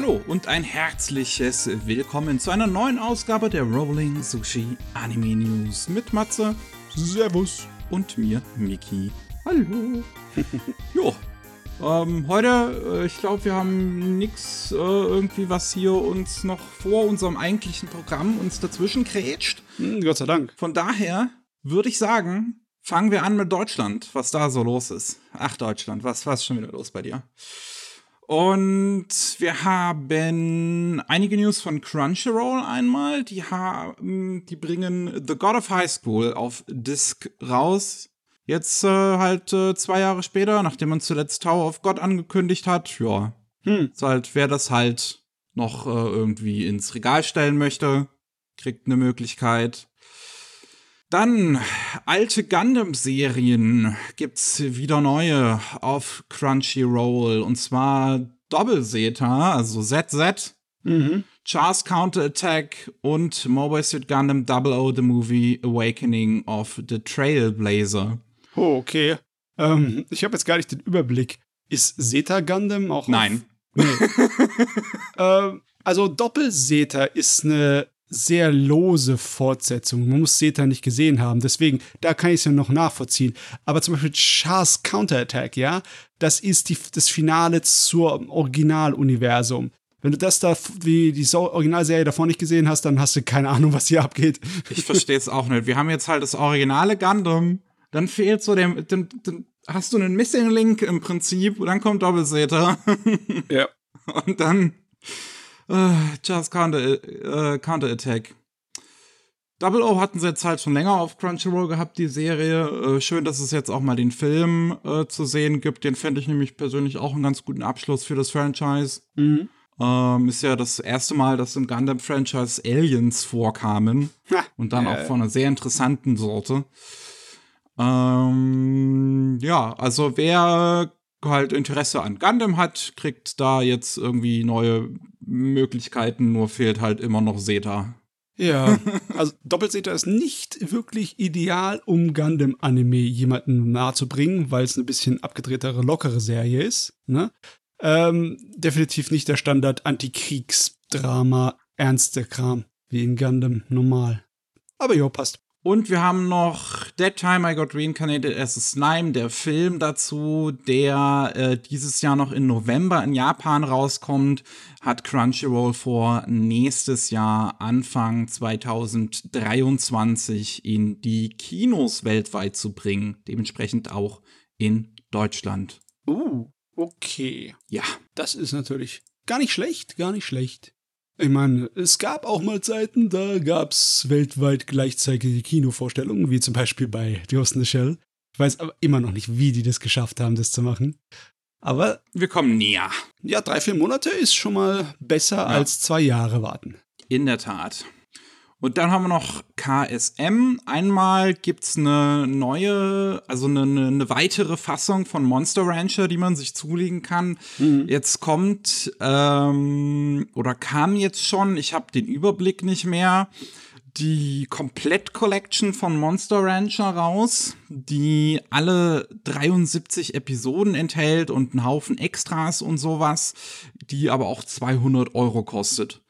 Hallo und ein herzliches Willkommen zu einer neuen Ausgabe der Rolling Sushi Anime News mit Matze. Servus. Und mir, Miki. Hallo. jo. Ähm, heute, äh, ich glaube, wir haben nichts äh, irgendwie, was hier uns noch vor unserem eigentlichen Programm uns dazwischen krätscht. Hm, Gott sei Dank. Von daher würde ich sagen, fangen wir an mit Deutschland, was da so los ist. Ach, Deutschland, was, was ist schon wieder los bei dir? Und wir haben einige News von Crunchyroll einmal. Die haben, die bringen The God of High School auf Disc raus. Jetzt äh, halt äh, zwei Jahre später, nachdem man zuletzt Tower of God angekündigt hat, ja. Hm. So halt, wer das halt noch äh, irgendwie ins Regal stellen möchte, kriegt eine Möglichkeit. Dann alte Gundam-Serien gibt's wieder neue auf Crunchyroll und zwar Doppelseta, also ZZ, mhm. Charles Counterattack und Mobile Suit Gundam Double O The Movie Awakening of the Trailblazer. Oh, okay. Ähm, ich habe jetzt gar nicht den Überblick. Ist Zeta Gundam auch? Nein. Nee. ähm, also Doppelseta ist eine sehr lose Fortsetzung. Man muss Zeta nicht gesehen haben. Deswegen, da kann ich es ja noch nachvollziehen. Aber zum Beispiel Char's Counterattack, ja, das ist die, das Finale zur Originaluniversum. Wenn du das da, wie die Originalserie davor nicht gesehen hast, dann hast du keine Ahnung, was hier abgeht. Ich verstehe es auch nicht. Wir haben jetzt halt das originale Gundam. Dann fehlt so der, dann, dann hast du einen Missing Link im Prinzip und dann kommt Doppelseta. Ja. Und dann äh, Just Counter, äh, Counter Attack. Double O hatten sie jetzt halt schon länger auf Crunchyroll gehabt, die Serie. Äh, schön, dass es jetzt auch mal den Film äh, zu sehen gibt. Den fände ich nämlich persönlich auch einen ganz guten Abschluss für das Franchise. Mhm. Ähm, ist ja das erste Mal, dass im Gundam-Franchise Aliens vorkamen. Ha, und dann äh. auch von einer sehr interessanten Sorte. Ähm, ja, also wer halt Interesse an Gundam hat, kriegt da jetzt irgendwie neue Möglichkeiten, nur fehlt halt immer noch Zeta. Ja, also Doppelzeta ist nicht wirklich ideal, um Gundam-Anime jemandem nahezubringen, weil es eine bisschen abgedrehtere, lockere Serie ist. Ne? Ähm, definitiv nicht der Standard Antikriegsdrama, ernste Kram, wie in Gundam normal. Aber jo, passt. Und wir haben noch That Time I Got Reincarnated as a Slime, der Film dazu, der äh, dieses Jahr noch in November in Japan rauskommt, hat Crunchyroll vor, nächstes Jahr, Anfang 2023 in die Kinos weltweit zu bringen. Dementsprechend auch in Deutschland. Uh, okay. Ja. Das ist natürlich gar nicht schlecht, gar nicht schlecht. Ich meine, es gab auch mal Zeiten, da gab es weltweit gleichzeitige Kinovorstellungen, wie zum Beispiel bei Ghost in the Shell. Ich weiß aber immer noch nicht, wie die das geschafft haben, das zu machen. Aber. Wir kommen näher. Ja, drei, vier Monate ist schon mal besser ja. als zwei Jahre warten. In der Tat. Und dann haben wir noch KSM. Einmal gibt's eine neue, also eine, eine weitere Fassung von Monster Rancher, die man sich zulegen kann. Mhm. Jetzt kommt ähm, oder kam jetzt schon, ich habe den Überblick nicht mehr, die Komplett-Collection von Monster Rancher raus, die alle 73 Episoden enthält und einen Haufen Extras und sowas, die aber auch 200 Euro kostet.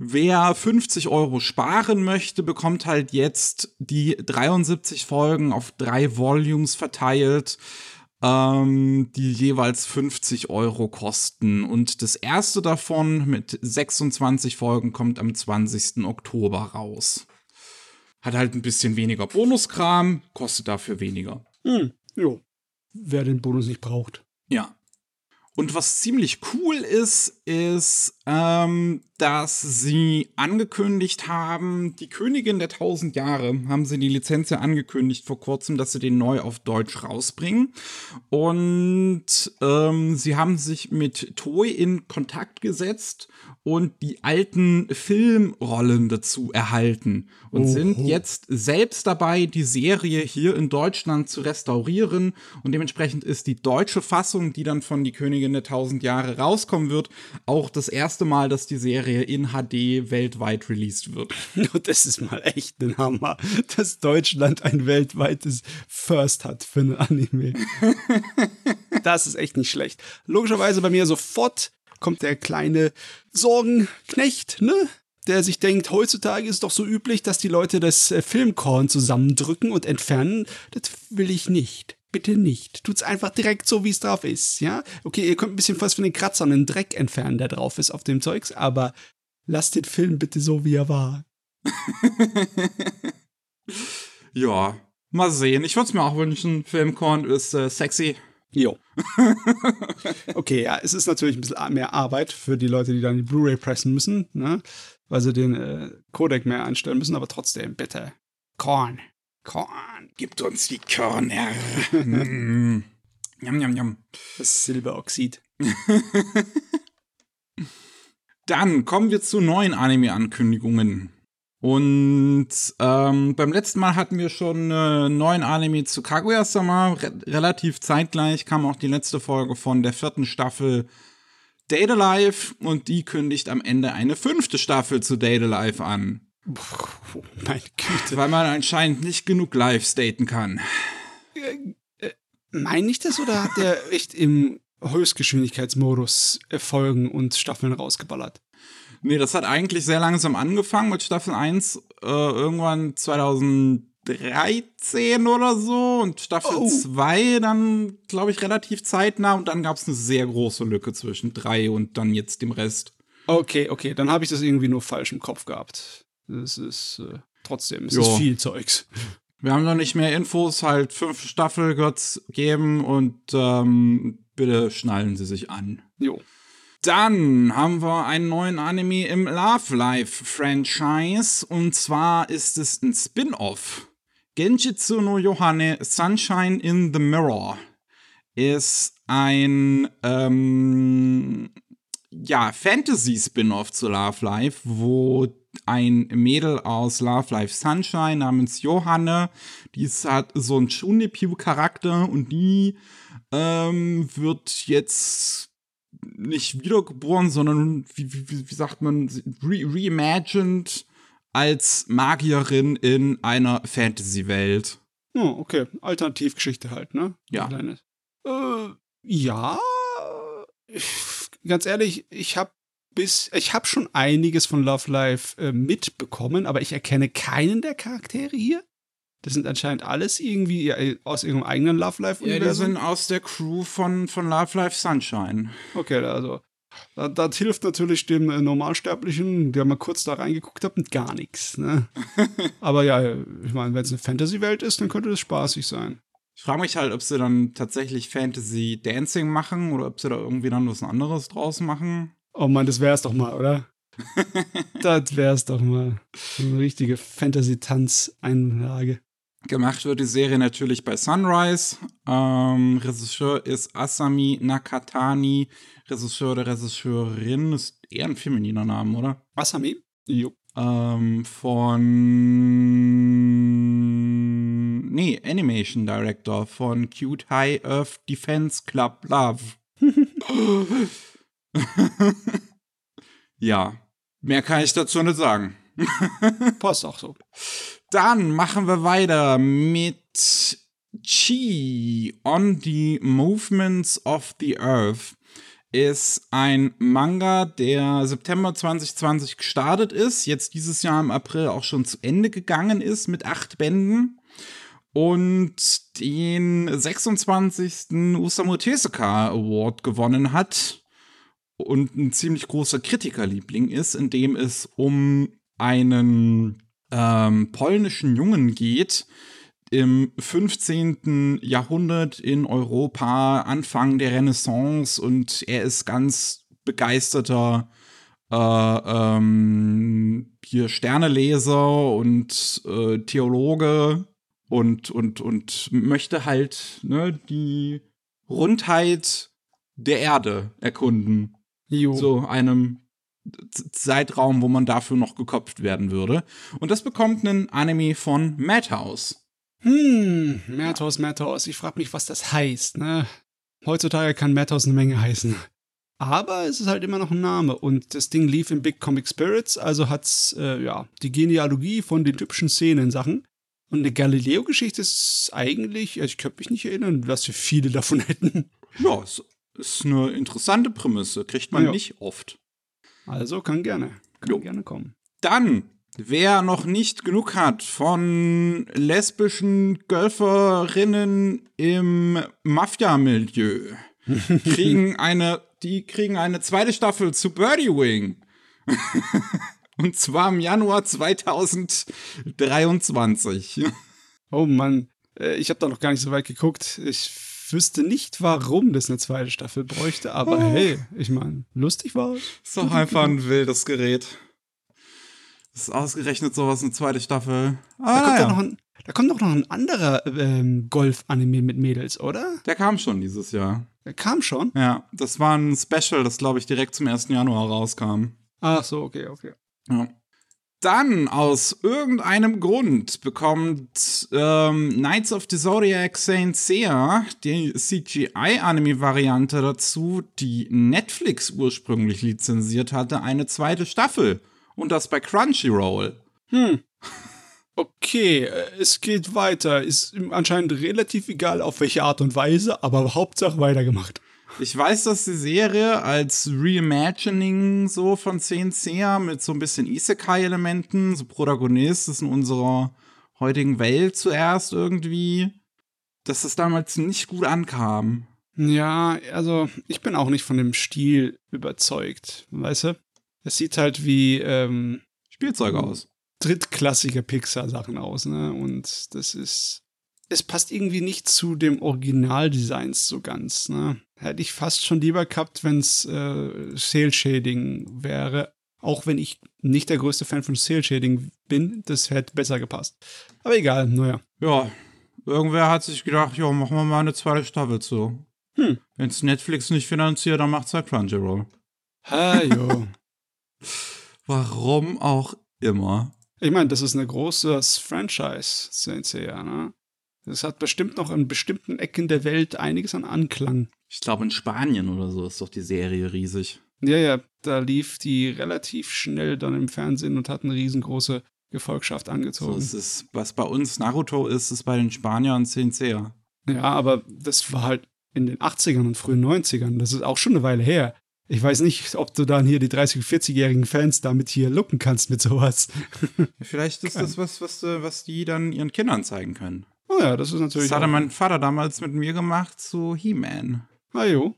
Wer 50 Euro sparen möchte, bekommt halt jetzt die 73 Folgen auf drei Volumes verteilt, ähm, die jeweils 50 Euro kosten. Und das erste davon mit 26 Folgen kommt am 20. Oktober raus. Hat halt ein bisschen weniger Bonuskram, kostet dafür weniger. Hm, jo. Wer den Bonus nicht braucht. Ja. Und was ziemlich cool ist, ist, ähm, dass sie angekündigt haben, die Königin der tausend Jahre, haben sie die Lizenz ja angekündigt vor kurzem, dass sie den neu auf Deutsch rausbringen. Und ähm, sie haben sich mit Toy in Kontakt gesetzt und die alten Filmrollen dazu erhalten und Oho. sind jetzt selbst dabei, die Serie hier in Deutschland zu restaurieren. Und dementsprechend ist die deutsche Fassung, die dann von Die Königin der Tausend Jahre rauskommen wird, auch das erste Mal, dass die Serie in HD weltweit released wird. Das ist mal echt ein Hammer, dass Deutschland ein weltweites First hat für ein Anime. das ist echt nicht schlecht. Logischerweise bei mir sofort kommt der kleine Sorgenknecht, ne? Der sich denkt, heutzutage ist es doch so üblich, dass die Leute das äh, Filmkorn zusammendrücken und entfernen. Das will ich nicht. Bitte nicht. Tut's einfach direkt so, wie es drauf ist, ja? Okay, ihr könnt ein bisschen was von den Kratzern, den Dreck entfernen, der drauf ist auf dem Zeugs, aber lasst den Film bitte so, wie er war. ja, mal sehen. Ich würde es mir auch wünschen. Filmkorn ist äh, sexy. Jo. okay, ja, es ist natürlich ein bisschen mehr Arbeit für die Leute, die dann die Blu-ray pressen müssen, ne? weil sie den äh, Codec mehr einstellen müssen, aber trotzdem, bitte. Korn. Korn. Gibt uns die Körner. mm. Njam, njam, njam. Das Silberoxid. Dann kommen wir zu neuen Anime-Ankündigungen. Und ähm, beim letzten Mal hatten wir schon äh, neuen Anime zu Kaguya-sama. Re relativ zeitgleich kam auch die letzte Folge von der vierten Staffel Date Alive und die kündigt am Ende eine fünfte Staffel zu Date Alive an. Oh, meine Güte. Weil man anscheinend nicht genug live staten kann. Äh, äh, meine ich das oder hat der echt im Höchstgeschwindigkeitsmodus Folgen und Staffeln rausgeballert? Nee, das hat eigentlich sehr langsam angefangen mit Staffel 1, äh, irgendwann 2013 oder so und Staffel oh. 2 dann, glaube ich, relativ zeitnah und dann gab es eine sehr große Lücke zwischen 3 und dann jetzt dem Rest. Okay, okay, dann habe ich das irgendwie nur falsch im Kopf gehabt. Das ist äh, trotzdem, es jo. ist viel Zeugs. Wir haben noch nicht mehr Infos, halt fünf Staffel wird's geben und ähm, bitte schnallen Sie sich an. Jo. Dann haben wir einen neuen Anime im Love Life Franchise und zwar ist es ein Spin-off. Genjitsu no Yohane Sunshine in the Mirror ist ein ähm, ja, Fantasy-Spin-off zu Love Life, wo ein Mädel aus Love Life Sunshine namens Johanne, die hat so einen Shunipiu-Charakter und die ähm, wird jetzt nicht wiedergeboren, sondern wie, wie, wie sagt man, re reimagined als Magierin in einer Fantasy-Welt. Oh, okay. Alternativgeschichte halt, ne? Ja. Äh, ja. Ganz ehrlich, ich habe bis, ich habe schon einiges von Love Life äh, mitbekommen, aber ich erkenne keinen der Charaktere hier. Das sind anscheinend alles irgendwie aus ihrem eigenen Love Life Universum. Ja, die sind aus der Crew von, von Love Life Sunshine. Okay, also das, das hilft natürlich dem äh, Normalsterblichen, der mal kurz da reingeguckt hat, mit gar nichts. Ne? Aber ja, ich meine, wenn es eine Fantasy-Welt ist, dann könnte das spaßig sein. Ich frage mich halt, ob sie dann tatsächlich Fantasy Dancing machen oder ob sie da irgendwie dann was anderes draus machen. Oh Mann, das wär's doch mal, oder? das wär's doch mal. Eine richtige Fantasy-Tanz-Einlage. Gemacht wird die Serie natürlich bei Sunrise. Ähm, Regisseur ist Asami Nakatani. Regisseur oder Regisseurin ist eher ein femininer Name, oder? Asami? Jo. Ähm, von. Nee, Animation Director von Cute High Earth Defense Club Love. ja, mehr kann ich dazu nicht sagen. Passt auch so. Dann machen wir weiter mit Chi on the Movements of the Earth. Ist ein Manga, der September 2020 gestartet ist, jetzt dieses Jahr im April auch schon zu Ende gegangen ist mit acht Bänden und den 26. Usamu Tezuka Award gewonnen hat und ein ziemlich großer Kritikerliebling ist, in dem es um einen ähm, polnischen Jungen geht, im 15. Jahrhundert in Europa, Anfang der Renaissance und er ist ganz begeisterter äh, ähm, hier Sterneleser und äh, Theologe und, und, und möchte halt ne, die Rundheit der Erde erkunden. Jo. So einem Zeitraum, wo man dafür noch geköpft werden würde. Und das bekommt einen Anime von Madhouse. Hm, Madhouse, Madhouse. Ich frage mich, was das heißt. Ne? Heutzutage kann Madhouse eine Menge heißen. Aber es ist halt immer noch ein Name und das Ding lief in Big Comic Spirits, also hat's äh, ja die Genealogie von den typischen Szenen-Sachen. Und eine Galileo-Geschichte ist eigentlich, also ich könnte mich nicht erinnern, was wir viele davon hätten. Ja, ist eine interessante Prämisse, kriegt man Ja. nicht oft. Also kann gerne. Kann Jo. gerne kommen. Dann, wer noch nicht genug hat von lesbischen Golferinnen im Mafia-Milieu, kriegen eine, die kriegen eine zweite Staffel zu Birdie Wing. Und zwar im Januar 2023. Oh Mann, äh, ich habe da noch gar nicht so weit geguckt. Ich wüsste nicht, warum das eine zweite Staffel bräuchte, aber Oh. hey, ich meine, lustig war es. Ist doch einfach ein wildes Gerät. Das ist ausgerechnet sowas eine zweite Staffel. Da, Ah, kommt ja. doch noch ein, da kommt doch noch ein anderer ähm, Golf-Anime mit Mädels, oder? Der kam schon dieses Jahr. Der kam schon. Ja, das war ein Special, das glaube ich direkt zum 1. Januar rauskam. Ach so, okay, okay. Ja. Dann, aus irgendeinem Grund, bekommt ähm, Knights of the Zodiac Saint Seiya die CGI-Anime-Variante dazu, die Netflix ursprünglich lizenziert hatte, eine zweite Staffel. Und das bei Crunchyroll. Hm. Okay, äh, es geht weiter. Ist anscheinend relativ egal, auf welche Art und Weise, aber Hauptsache weitergemacht. Ich weiß, dass die Serie als Reimagining so von Seiya mit so ein bisschen Isekai-Elementen, so Protagonist ist in unserer heutigen Welt zuerst irgendwie, dass das damals nicht gut ankam. Ja, also ich bin auch nicht von dem Stil überzeugt, weißt du? Es sieht halt wie ähm, Spielzeug aus. drittklassige Pixar-Sachen aus, ne? Und das ist. Es passt irgendwie nicht zu dem Originaldesigns so ganz, ne? Hätte ich fast schon lieber gehabt, wenn es äh, Sale-Shading wäre. Auch wenn ich nicht der größte Fan von Sale-Shading bin, das hätte besser gepasst. Aber egal, naja. Ja, irgendwer hat sich gedacht, ja, machen wir mal eine zweite Staffel zu. Hm. Wenn's Netflix nicht finanziert, dann macht's halt Crunchyroll. Ah, jo. Warum auch immer. Ich meine, das ist ein großes Franchise, Saint Seiya, ne? Das hat bestimmt noch in bestimmten Ecken der Welt einiges an Anklang. Ich glaube, in Spanien oder so ist doch die Serie riesig. Ja, ja, da lief die relativ schnell dann im Fernsehen und hat eine riesengroße Gefolgschaft So, angezogen. es ist, was bei uns Naruto ist, ist bei den Spaniern Seiya. ja, aber das war halt in den 80ern und frühen 90ern. Das ist auch schon eine Weile her. Ich weiß nicht, ob du dann hier die 30-, 40-jährigen Fans damit hier looken kannst mit sowas. Vielleicht ist das was, was, äh, was die dann ihren Kindern zeigen können. Oh ja, das ist natürlich. Das hatte mein Vater damals mit mir gemacht zu He-Man. Ah, jo.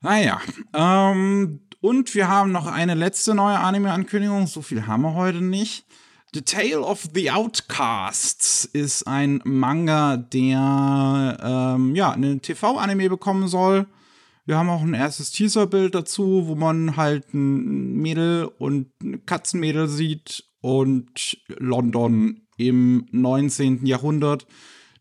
Naja, ähm, und wir haben noch eine letzte neue Anime-Ankündigung. So viel haben wir heute nicht. The Tale of the Outcasts ist ein Manga, der ähm, ja eine TV-Anime bekommen soll. Wir haben auch ein erstes Teaserbild dazu, wo man halt ein Mädel und ein Katzenmädel sieht und London im 19. Jahrhundert.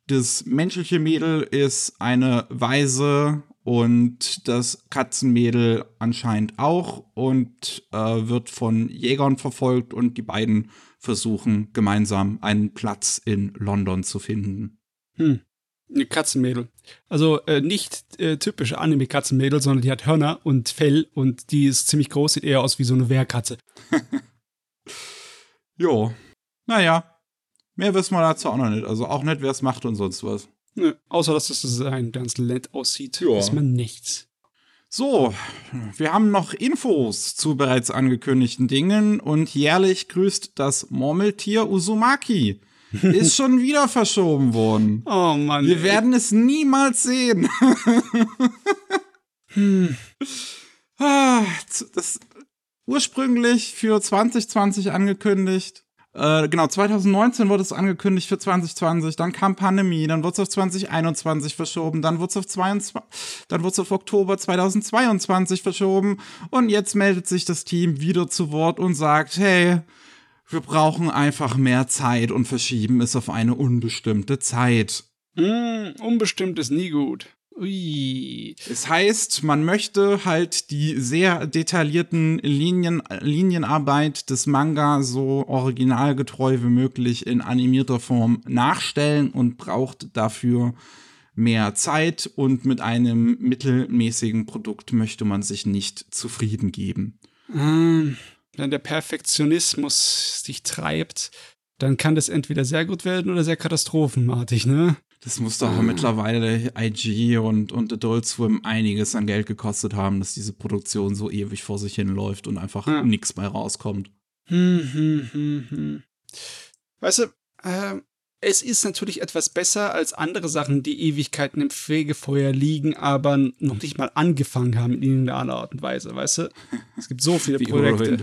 Das menschliche Mädel ist eine Weise und das Katzenmädel anscheinend auch und äh, wird von Jägern verfolgt und die beiden versuchen gemeinsam einen Platz in London zu finden. Hm. Eine Katzenmädel. Also äh, nicht äh, typische Anime-Katzenmädel, sondern die hat Hörner und Fell und die ist ziemlich groß, sieht eher aus wie so eine Wehrkatze. Jo, naja, mehr wissen wir dazu auch noch nicht. Also auch nicht, wer es macht und sonst was. Nö, außer dass das Design ganz nett aussieht, Ja. ist man nichts. So, wir haben noch Infos zu bereits angekündigten Dingen und jährlich grüßt das Murmeltier Uzumaki. Ist schon wieder verschoben worden. Oh Mann. Wir werden es niemals sehen. Hm. Ah, das ursprünglich für 2020 angekündigt. Äh, genau, 2019 wurde es angekündigt für 2020, dann kam Pandemie, dann wurde es auf 2021 verschoben, dann wurde es auf 22, dann wurde es auf Oktober 2022 verschoben und jetzt meldet sich das Team wieder zu Wort und sagt, hey, wir brauchen einfach mehr Zeit und verschieben es auf eine unbestimmte Zeit. Hm, unbestimmt ist nie gut. Ui. Es heißt, man möchte halt die sehr detaillierten Linien, Linienarbeit des Manga so originalgetreu wie möglich in animierter Form nachstellen und braucht dafür mehr Zeit und mit einem mittelmäßigen Produkt möchte man sich nicht zufrieden geben. Ähm, wenn der Perfektionismus dich treibt, dann kann das entweder sehr gut werden oder sehr katastrophenartig, ne? Das muss doch mittlerweile IG und, und Adult Swim einiges an Geld gekostet haben, dass diese Produktion so ewig vor sich hinläuft und einfach Ja. nichts bei rauskommt. Hm, hm, hm, hm. Weißt du, äh, es ist natürlich etwas besser als andere Sachen, die Ewigkeiten im Fegefeuer liegen, aber noch nicht mal angefangen haben in irgendeiner Art und Weise, weißt du? Es gibt so viele Projekte.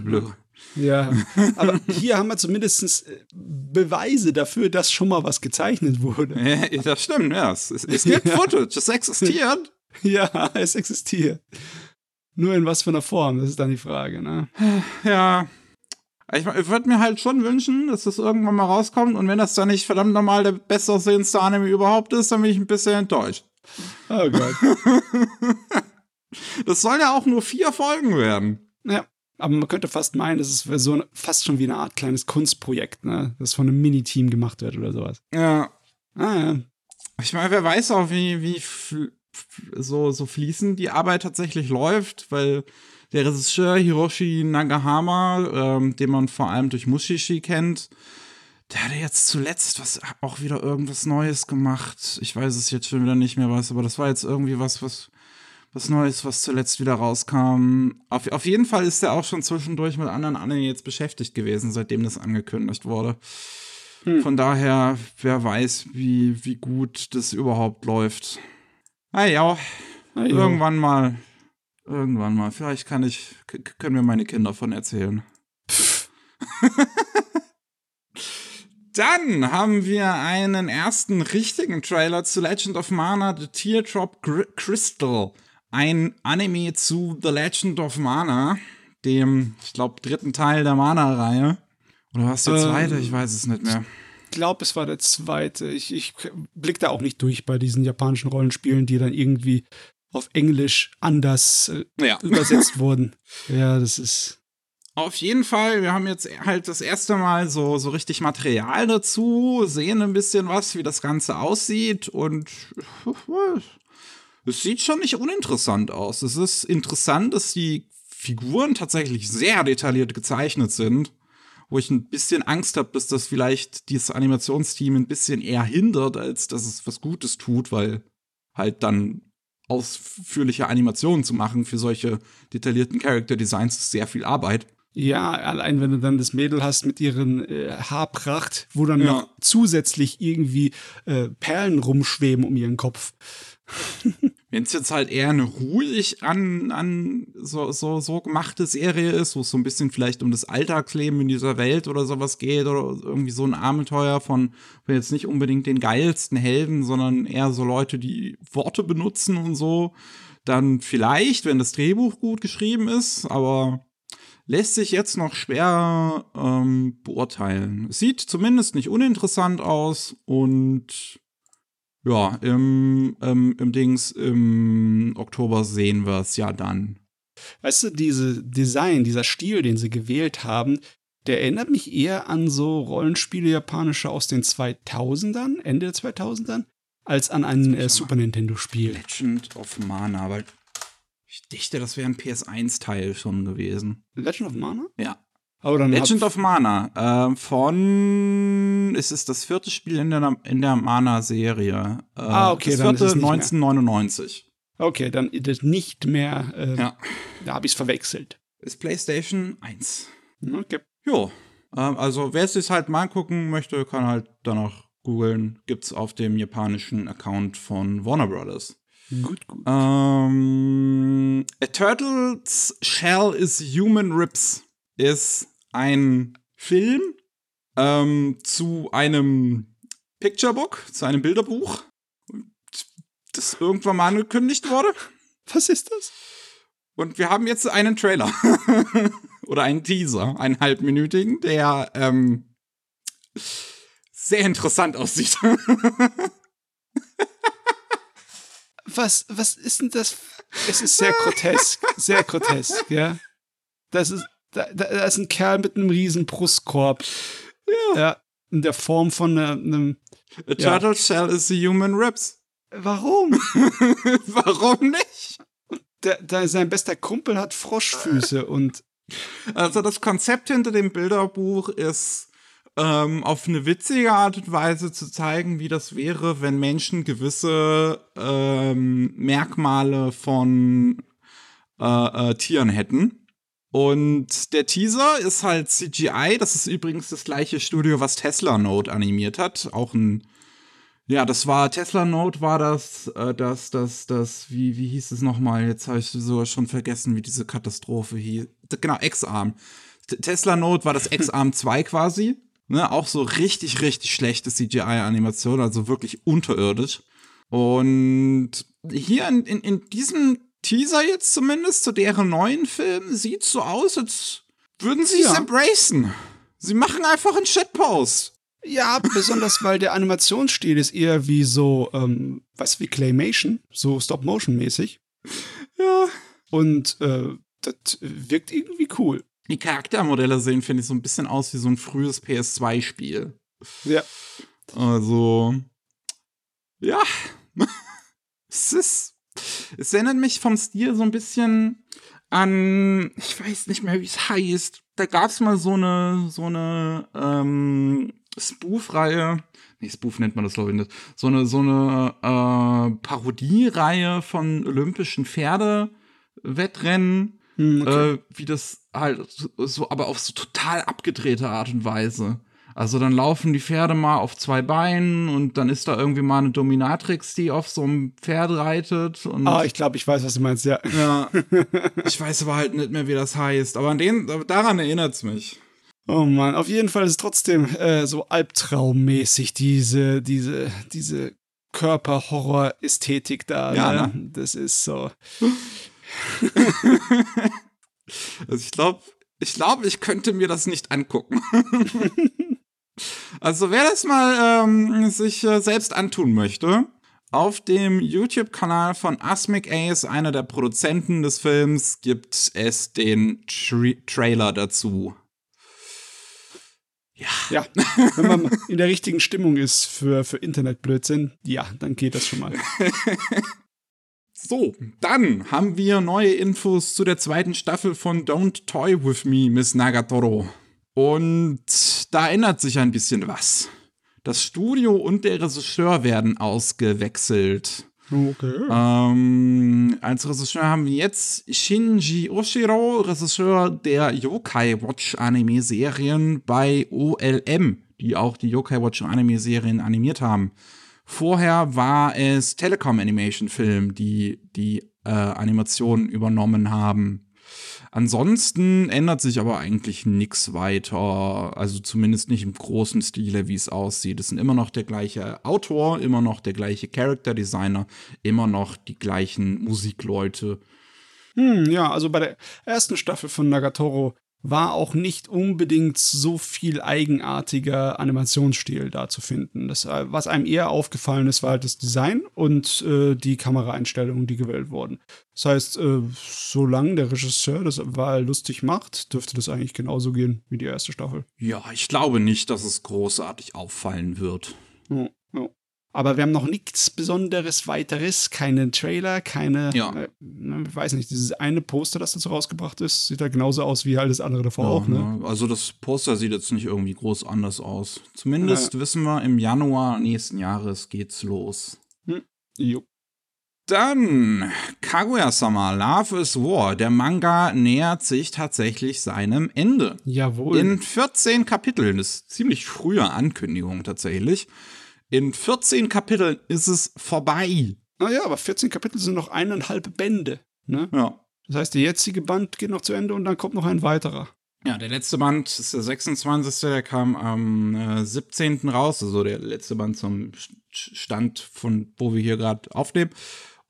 Ja, aber hier haben wir zumindest äh, Beweise dafür, dass schon mal was gezeichnet wurde. Ja, das stimmt, ja. Es, es, es gibt Ja. Footage, es existiert. Ja, es existiert. Nur in was für einer Form, das ist dann die Frage, ne? Ja. Ich, ich würde mir halt schon wünschen, dass das irgendwann mal rauskommt und wenn das dann nicht verdammt nochmal der bestaussehendste Anime überhaupt ist, dann bin ich ein bisschen enttäuscht. Oh Gott. Das soll ja auch nur vier Folgen werden. Ja, aber man könnte fast meinen, das ist so fast schon wie eine Art kleines Kunstprojekt, ne? Das von einem Mini-Team gemacht wird oder sowas. Ja. Ah, ja. Ich meine, wer weiß auch, wie, wie so, so fließend die Arbeit tatsächlich läuft, weil der Regisseur Hiroshi Nagahama, ähm, den man vor allem durch Mushishi kennt, der hatte jetzt zuletzt was auch wieder irgendwas Neues gemacht. Ich weiß es jetzt schon wieder nicht mehr was, aber das war jetzt irgendwie was, was, was Neues, was zuletzt wieder rauskam. Auf, auf jeden Fall ist er auch schon zwischendurch mit anderen Anime jetzt beschäftigt gewesen, seitdem das angekündigt wurde. Von daher, wer weiß, wie, wie gut das überhaupt läuft. Ah ja, Ah, irgendwann mal. Irgendwann mal. Vielleicht kann ich, können mir meine Kinder von erzählen. Dann haben wir einen ersten richtigen Trailer zu Legend of Mana The Teardrop Gr Crystal. Ein Anime zu The Legend of Mana, dem, ich glaube, dritten Teil der Mana-Reihe. Oder was der Ähm, zweite? Ich weiß es nicht mehr. Ich glaube, es war der zweite. Ich, ich blick da auch nicht durch bei diesen japanischen Rollenspielen, die dann irgendwie auf Englisch anders äh, Ja. übersetzt wurden. Ja, das ist. Auf jeden Fall, wir haben jetzt halt das erste Mal so, so richtig Material dazu, sehen ein bisschen was, wie das Ganze aussieht und es sieht schon nicht uninteressant aus. Es ist interessant, dass die Figuren tatsächlich sehr detailliert gezeichnet sind, wo ich ein bisschen Angst habe, dass das vielleicht dieses Animationsteam ein bisschen eher hindert, als dass es was Gutes tut, weil halt dann ausführliche Animationen zu machen für solche detaillierten Character Designs ist sehr viel Arbeit. Ja, allein wenn du dann das Mädel hast mit ihren äh, Haarpracht, wo dann Ja. noch zusätzlich irgendwie äh, Perlen rumschweben um ihren Kopf. Wenn es jetzt halt eher eine ruhig an, an so, so, so gemachte Serie ist, wo es so ein bisschen vielleicht um das Alltagsleben in dieser Welt oder sowas geht oder irgendwie so ein Abenteuer von, von jetzt nicht unbedingt den geilsten Helden, sondern eher so Leute, die Worte benutzen und so, dann vielleicht, wenn das Drehbuch gut geschrieben ist, aber lässt sich jetzt noch schwer ähm, beurteilen. Sieht zumindest nicht uninteressant aus und ja, im, ähm, im Dings, im Oktober sehen wir es ja dann. Weißt du, diese Design, dieser Stil, den sie gewählt haben, der erinnert mich eher an so Rollenspiele japanische aus den 2000ern, Ende der 2000ern, als an ein äh, Super Nintendo-Spiel. Legend of Mana, weil ich dichte, das wäre ein PS1-Teil schon gewesen. Legend of Mana? Ja. Dann Legend of Mana, äh, von, es ist das vierte Spiel in der, in der Mana-Serie. Äh, Ah, okay, Das dann ist vierte es nicht mehr. 1999. Okay, dann ist es nicht mehr. Äh, Ja. Da habe ich es verwechselt. Ist PlayStation 1. Okay. Jo. Ähm, also, wer es sich halt mal angucken möchte, kann halt danach googeln. Gibt's auf dem japanischen Account von Warner Brothers. Gut, gut. Ähm, A Turtle's Shell is Human Ribs ist ein Film ähm, zu einem Picturebook, zu einem Bilderbuch, das irgendwann mal angekündigt wurde. Was ist das? Und wir haben jetzt einen Trailer. Oder einen Teaser, einen halbminütigen, der ähm, sehr interessant aussieht. Was, was ist denn das? Es ist sehr grotesk. Sehr grotesk, ja. Das ist, da, da da ist ein Kerl mit einem riesen Brustkorb. Ja. Ja. In der Form von äh, einem. A Ja. turtle shell is a human ribs. Warum? Warum nicht? Der, der, sein bester Kumpel hat Froschfüße und Also das Konzept hinter dem Bilderbuch ist ähm, auf eine witzige Art und Weise zu zeigen, wie das wäre, wenn Menschen gewisse ähm, Merkmale von äh, äh, Tieren hätten. Und der Teaser ist halt CGI. Das ist übrigens das gleiche Studio, was Tesla Note animiert hat. Auch ein, ja, das war Tesla Note war das, äh, das, das, das, wie, wie hieß es nochmal? Jetzt habe ich sogar schon vergessen, wie diese Katastrophe hieß. Genau, X-Arm. Tesla Note war das X-Arm 2 quasi. Ne, auch so richtig, richtig schlechte CGI-Animation, also wirklich unterirdisch. Und hier in, in, in diesem Teaser jetzt zumindest zu deren neuen Film sieht so aus, als würden sie es embracen. Sie machen einfach einen Shitpost. Ja, besonders weil der Animationsstil ist eher wie so, ähm, was wie Claymation, so Stop-Motion-mäßig. Ja. Und äh, das wirkt irgendwie cool. Die Charaktermodelle sehen, finde ich, so ein bisschen aus wie so ein frühes PS2-Spiel. Ja. Also, ja. es ist es erinnert mich vom Stil so ein bisschen an, ich weiß nicht mehr, wie es heißt. Da gab es mal so eine, so eine ähm, Spoof-Reihe. Nee, Spoof nennt man das, glaube ich nicht. So eine, so eine äh, Parodiereihe von olympischen Pferdewettrennen. Hm, okay. äh, wie das halt so, aber auf so total abgedrehte Art und Weise. Also dann laufen die Pferde mal auf zwei Beinen und dann ist da irgendwie mal eine Dominatrix, die auf so einem Pferd reitet. Ah, ich glaube, ich weiß, was du meinst, ja. Ja. ich weiß aber halt nicht mehr, wie das heißt. Aber an den, daran erinnert es mich. Oh man, auf jeden Fall ist es trotzdem äh, so albtraummäßig, diese, diese, diese Körperhorror-Ästhetik da. Ja, ne? ne? Das ist so. also ich glaube, ich glaube, ich könnte mir das nicht angucken. Also wer das mal ähm, sich äh, selbst antun möchte, auf dem YouTube-Kanal von Asmic Ace, einer der Produzenten des Films, gibt es den Tra Trailer dazu. Ja. ja. Wenn man in der richtigen Stimmung ist für, für Internetblödsinn, ja, dann geht das schon mal. So, dann haben wir neue Infos zu der zweiten Staffel von Don't Toy With Me, Miss Nagatoro. Und da ändert sich ein bisschen was. Das Studio und der Regisseur werden ausgewechselt. Okay. Ähm, als Regisseur haben wir jetzt Shinji Oshiro, Regisseur der Yokai Watch Anime-Serien bei OLM, die auch die Yokai Watch Anime-Serien animiert haben. Vorher war es Telecom Animation Film, die die äh, Animationen übernommen haben. Ansonsten ändert sich aber eigentlich nichts weiter. Also zumindest nicht im großen Stile, wie es aussieht. Es sind immer noch der gleiche Autor, immer noch der gleiche Character Designer, immer noch die gleichen Musikleute. Hm, ja, also bei der ersten Staffel von Nagatoro war auch nicht unbedingt so viel eigenartiger Animationsstil da zu finden. Das, äh, was einem eher aufgefallen ist, war halt das Design und äh, die Kameraeinstellungen, die gewählt wurden. Das heißt, äh, solange der Regisseur das Wahl lustig macht, dürfte das eigentlich genauso gehen wie die erste Staffel. Ja, ich glaube nicht, dass es großartig auffallen wird. Ja, ja. Aber wir haben noch nichts Besonderes weiteres, keinen Trailer, keine, ja. äh, ne, ich weiß nicht, dieses eine Poster, das dazu rausgebracht ist, sieht da genauso aus wie alles andere davor ja, auch. Ne? ne? Also das Poster sieht jetzt nicht irgendwie groß anders aus. Zumindest ja. wissen wir, im Januar nächsten Jahres geht's los. Hm. Jo. Dann Kaguya-sama, Love is War. Der Manga nähert sich tatsächlich seinem Ende. Jawohl. In 14 Kapiteln. Das ist ziemlich frühe Ankündigung tatsächlich. In 14 Kapiteln ist es vorbei. Naja, aber 14 Kapitel sind noch eineinhalb Bände. Ne? Ja. Das heißt, der jetzige Band geht noch zu Ende und dann kommt noch ein weiterer. Ja, der letzte Band ist der 26. Der kam am äh, 17. raus, also der letzte Band zum Stand, von wo wir hier gerade aufnehmen.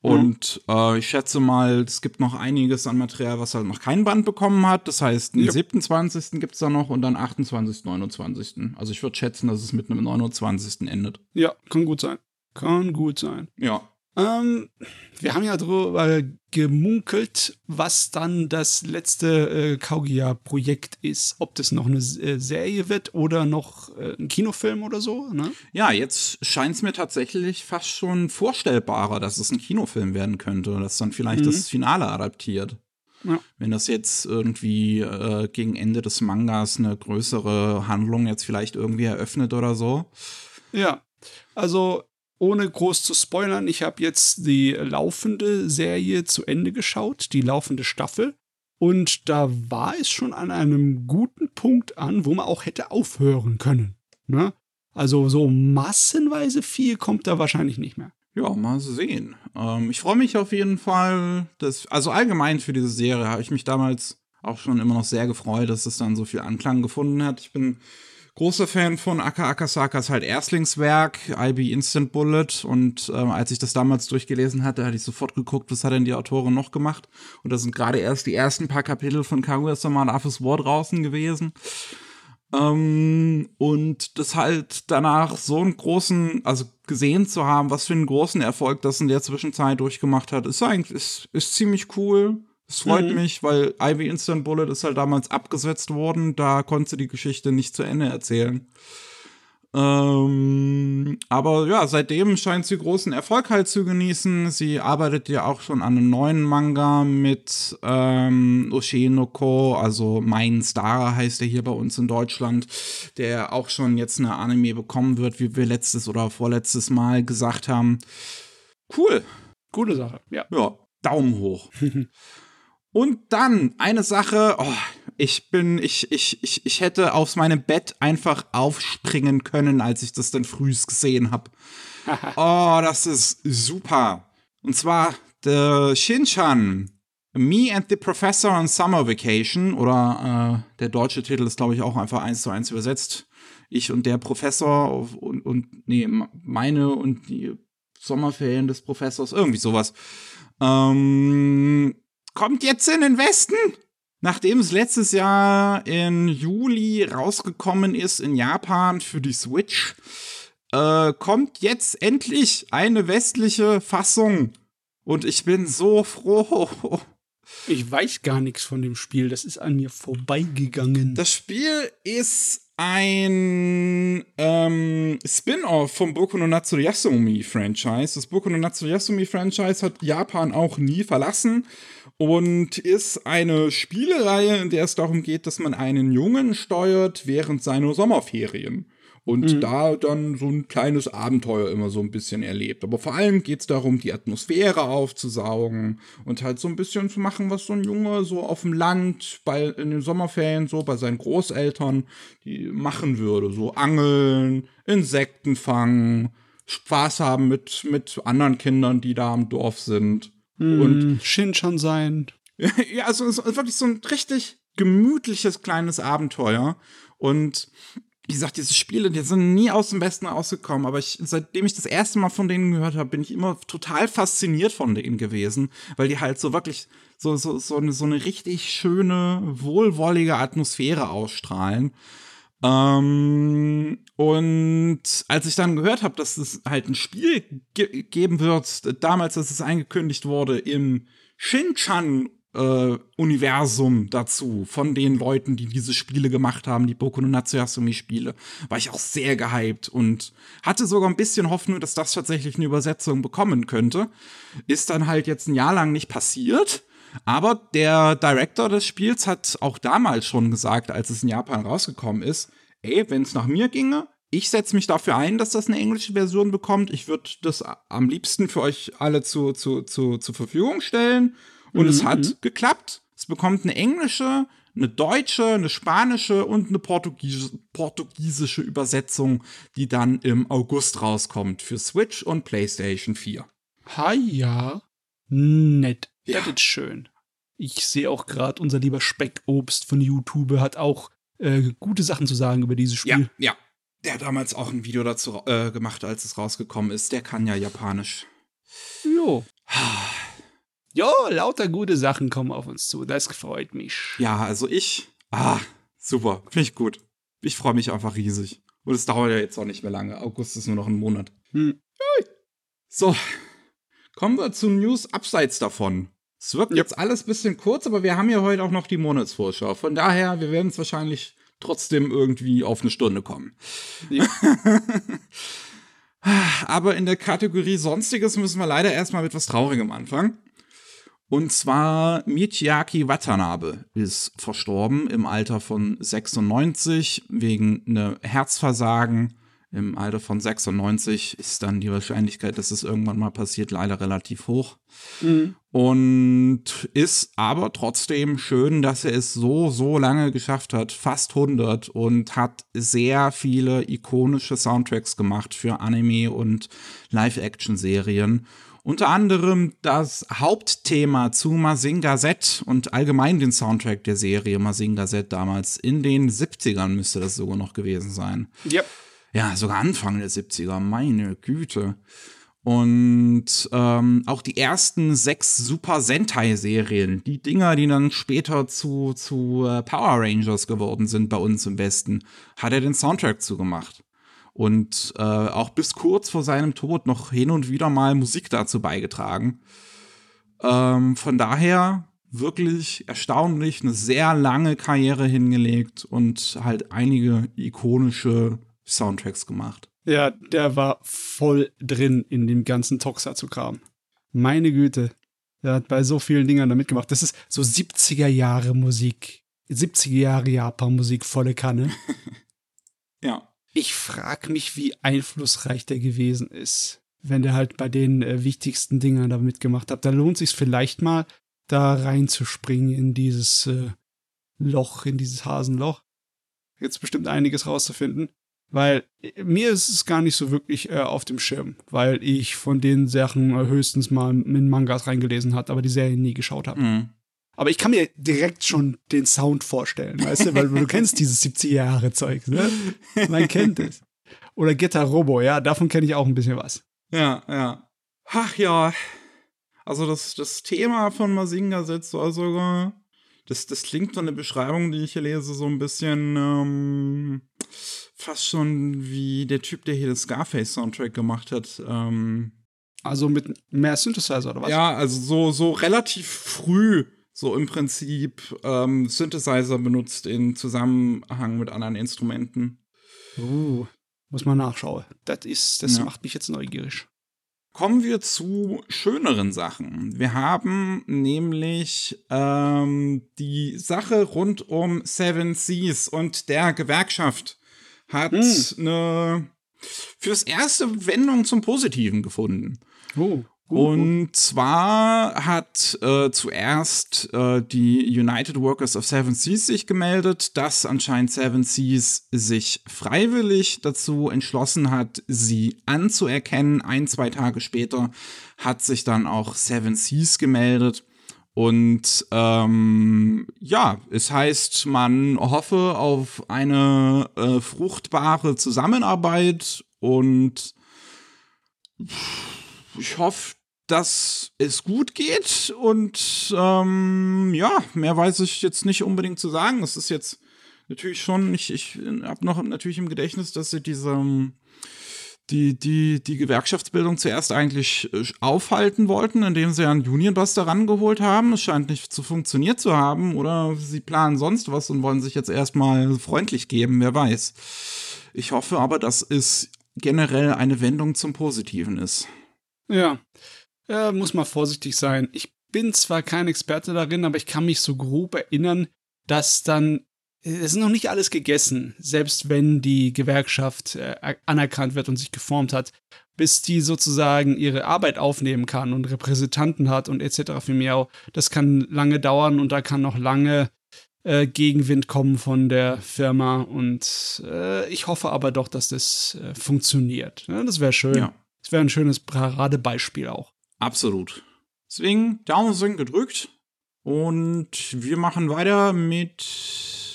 Und mhm. äh, ich schätze mal, es gibt noch einiges an Material, was halt noch kein Band bekommen hat. Das heißt, den ja. 27. gibt es da noch und dann 28., 29. Also ich würde schätzen, dass es mit einem 29. endet. Ja, kann gut sein. Kann gut sein. Ja. Ähm, wir haben ja darüber gemunkelt, was dann das letzte äh, Kaugia-Projekt ist. Ob das noch eine äh, Serie wird oder noch äh, ein Kinofilm oder so. Ne? Ja, jetzt scheint es mir tatsächlich fast schon vorstellbarer, dass es ein Kinofilm werden könnte. Dass dann vielleicht mhm. das Finale adaptiert. Ja. Wenn das jetzt irgendwie äh, gegen Ende des Mangas eine größere Handlung jetzt vielleicht irgendwie eröffnet oder so. Ja, also ohne groß zu spoilern, ich habe jetzt die laufende Serie zu Ende geschaut, die laufende Staffel. Und da war es schon an einem guten Punkt an, wo man auch hätte aufhören können. Ne? Also so massenweise viel kommt da wahrscheinlich nicht mehr. Ja, mal sehen. Ähm, ich freue mich auf jeden Fall, dass, also allgemein für diese Serie habe ich mich damals auch schon immer noch sehr gefreut, dass es dann so viel Anklang gefunden hat. Ich bin großer Fan von Aka Akasakas halt Erstlingswerk, IB Instant Bullet. Und ähm, als ich das damals durchgelesen hatte, hatte ich sofort geguckt, was hat denn die Autorin noch gemacht. Und da sind gerade erst die ersten paar Kapitel von Kaguya-sama und Afis War draußen gewesen. Ähm, und das halt danach so einen großen, also gesehen zu haben, was für einen großen Erfolg das in der Zwischenzeit durchgemacht hat, ist eigentlich, ist, ist ziemlich cool. Es freut mhm. mich, weil Ivy Instant Bullet ist halt damals abgesetzt worden. Da konnte die Geschichte nicht zu Ende erzählen. Ähm, aber ja, seitdem scheint sie großen Erfolg halt zu genießen. Sie arbeitet ja auch schon an einem neuen Manga mit ähm, Oshinoko, also Mein Star heißt er hier bei uns in Deutschland, der auch schon jetzt eine Anime bekommen wird, wie wir letztes oder vorletztes Mal gesagt haben. Cool. Gute Sache, ja. Ja, Daumen hoch. Und dann eine Sache, oh, ich bin, ich, ich, ich, ich hätte aus meinem Bett einfach aufspringen können, als ich das dann frühs gesehen habe. oh, das ist super. Und zwar The Shinchan, Me and the Professor on Summer Vacation, oder äh, der deutsche Titel ist, glaube ich, auch einfach eins zu eins übersetzt. Ich und der Professor und, und nee, meine und die Sommerferien des Professors, irgendwie sowas. Ähm, kommt jetzt in den Westen. Nachdem es letztes Jahr im Juli rausgekommen ist in Japan für die Switch, äh, kommt jetzt endlich eine westliche Fassung. Und ich bin so froh. Ich weiß gar nichts von dem Spiel. Das ist an mir vorbeigegangen. Das Spiel ist ein ähm, Spin-off vom Boku no Natsuyasumi Franchise. Das Boku no Natsuyasumi Franchise hat Japan auch nie verlassen und ist eine Spielereihe, in der es darum geht, dass man einen Jungen steuert während seiner Sommerferien und mhm. da dann so ein kleines Abenteuer immer so ein bisschen erlebt. Aber vor allem geht es darum, die Atmosphäre aufzusaugen und halt so ein bisschen zu machen, was so ein Junge so auf dem Land bei in den Sommerferien so bei seinen Großeltern die machen würde, so angeln, Insekten fangen, Spaß haben mit mit anderen Kindern, die da am Dorf sind. Mm, und Shinchan sein. ja, also es ist wirklich so ein richtig gemütliches kleines Abenteuer. Und wie gesagt, diese Spiele, die sind nie aus dem Besten rausgekommen, aber ich, seitdem ich das erste Mal von denen gehört habe, bin ich immer total fasziniert von denen gewesen, weil die halt so wirklich so, so, so, eine, so eine richtig schöne, wohlwollige Atmosphäre ausstrahlen. Ähm, und als ich dann gehört habe, dass es halt ein Spiel ge geben wird, damals, als es angekündigt wurde, im Shinchan äh, Universum dazu von den Leuten, die diese Spiele gemacht haben, die Boku no Natsuyasumi Spiele, war ich auch sehr gehypt und hatte sogar ein bisschen Hoffnung, dass das tatsächlich eine Übersetzung bekommen könnte. Ist dann halt jetzt ein Jahr lang nicht passiert. Aber der Director des Spiels hat auch damals schon gesagt, als es in Japan rausgekommen ist, ey, wenn es nach mir ginge, ich setze mich dafür ein, dass das eine englische Version bekommt. Ich würde das am liebsten für euch alle zu, zu, zu, zur Verfügung stellen. Und mhm. es hat mhm. geklappt. Es bekommt eine englische, eine deutsche, eine spanische und eine Portugies portugiesische Übersetzung, die dann im August rauskommt für Switch und PlayStation 4. Ha ja, nett. Ja. Das ist schön. Ich sehe auch gerade, unser lieber Speckobst von YouTube hat auch äh, gute Sachen zu sagen über dieses Spiel. Ja, ja. Der hat damals auch ein Video dazu äh, gemacht, als es rausgekommen ist. Der kann ja Japanisch. Jo. jo, lauter gute Sachen kommen auf uns zu. Das freut mich. Ja, also ich. Ah, super. Finde ich gut. Ich freue mich einfach riesig. Und es dauert ja jetzt auch nicht mehr lange. August ist nur noch ein Monat. Hm. So, kommen wir zu News abseits davon. Es wirkt yep. jetzt alles ein bisschen kurz, aber wir haben ja heute auch noch die Monatsvorschau. Von daher, wir werden es wahrscheinlich trotzdem irgendwie auf eine Stunde kommen. Ja. aber in der Kategorie Sonstiges müssen wir leider erstmal mit was Traurigem anfangen. Und zwar Michiaki Watanabe ist verstorben im Alter von 96 wegen einer Herzversagen. Im Alter von 96 ist dann die Wahrscheinlichkeit, dass es irgendwann mal passiert, leider relativ hoch. Mhm. Und ist aber trotzdem schön, dass er es so, so lange geschafft hat, fast 100 und hat sehr viele ikonische Soundtracks gemacht für Anime und Live-Action-Serien. Unter anderem das Hauptthema zu Mazinga Z und allgemein den Soundtrack der Serie Mazinga Z damals. In den 70ern müsste das sogar noch gewesen sein. Yep. Ja, sogar Anfang der 70er, meine Güte. Und ähm, auch die ersten sechs Super Sentai-Serien, die Dinger, die dann später zu, zu äh, Power Rangers geworden sind bei uns im Westen, hat er den Soundtrack zugemacht und äh, auch bis kurz vor seinem Tod noch hin und wieder mal Musik dazu beigetragen. Ähm, von daher wirklich erstaunlich, eine sehr lange Karriere hingelegt und halt einige ikonische Soundtracks gemacht. Ja, der war voll drin in dem ganzen Toxazu-Kram. Meine Güte. Er hat bei so vielen Dingern da mitgemacht. Das ist so 70er Jahre Musik. 70er Jahre Japan-Musik, volle Kanne. ja. Ich frage mich, wie einflussreich der gewesen ist, wenn der halt bei den äh, wichtigsten Dingern da mitgemacht hat. Da lohnt sich vielleicht mal, da reinzuspringen in dieses äh, Loch, in dieses Hasenloch. Jetzt bestimmt einiges rauszufinden. Weil äh, mir ist es gar nicht so wirklich äh, auf dem Schirm, weil ich von den Sachen äh, höchstens mal in Mangas reingelesen habe, aber die Serie nie geschaut habe. Mhm. Aber ich kann mir direkt schon den Sound vorstellen, weißt du, weil du kennst dieses 70er-Jahre-Zeug, ne? Man kennt es. Oder Gitter Robo, ja, davon kenne ich auch ein bisschen was. Ja, ja. Ach ja. Also das, das Thema von Mazinga setzt sogar. Das, das klingt von der Beschreibung, die ich hier lese, so ein bisschen ähm, fast schon wie der Typ, der hier das Scarface-Soundtrack gemacht hat. Ähm, also mit mehr Synthesizer oder was? Ja, also so, so relativ früh so im Prinzip ähm, Synthesizer benutzt in Zusammenhang mit anderen Instrumenten. Uh, muss man nachschauen. Das ist, das ja. macht mich jetzt neugierig. Kommen wir zu schöneren Sachen. Wir haben nämlich ähm, die Sache rund um Seven Seas und der Gewerkschaft hat hm. eine fürs erste Wendung zum Positiven gefunden. Oh. Und zwar hat äh, zuerst äh, die United Workers of Seven Seas sich gemeldet, dass anscheinend Seven Seas sich freiwillig dazu entschlossen hat, sie anzuerkennen. Ein, zwei Tage später hat sich dann auch Seven Seas gemeldet. Und ähm, ja, es heißt, man hoffe auf eine äh, fruchtbare Zusammenarbeit und ich hoffe, dass es gut geht und ähm, ja, mehr weiß ich jetzt nicht unbedingt zu sagen. Es ist jetzt natürlich schon, ich, ich habe noch natürlich im Gedächtnis, dass sie diese die, die, die Gewerkschaftsbildung zuerst eigentlich äh, aufhalten wollten, indem sie einen Unionbuster rangeholt haben. Es scheint nicht zu funktioniert zu haben oder sie planen sonst was und wollen sich jetzt erstmal freundlich geben, wer weiß. Ich hoffe aber, dass es generell eine Wendung zum Positiven ist. Ja, äh, muss man vorsichtig sein. Ich bin zwar kein Experte darin, aber ich kann mich so grob erinnern, dass dann es ist noch nicht alles gegessen, selbst wenn die Gewerkschaft äh, anerkannt wird und sich geformt hat, bis die sozusagen ihre Arbeit aufnehmen kann und Repräsentanten hat und etc. für Miau. Das kann lange dauern und da kann noch lange äh, Gegenwind kommen von der Firma und äh, ich hoffe aber doch, dass das äh, funktioniert. Ja, das wäre schön. Ja. Das wäre ein schönes Paradebeispiel auch. Absolut. Deswegen Daumen sind gedrückt und wir machen weiter mit.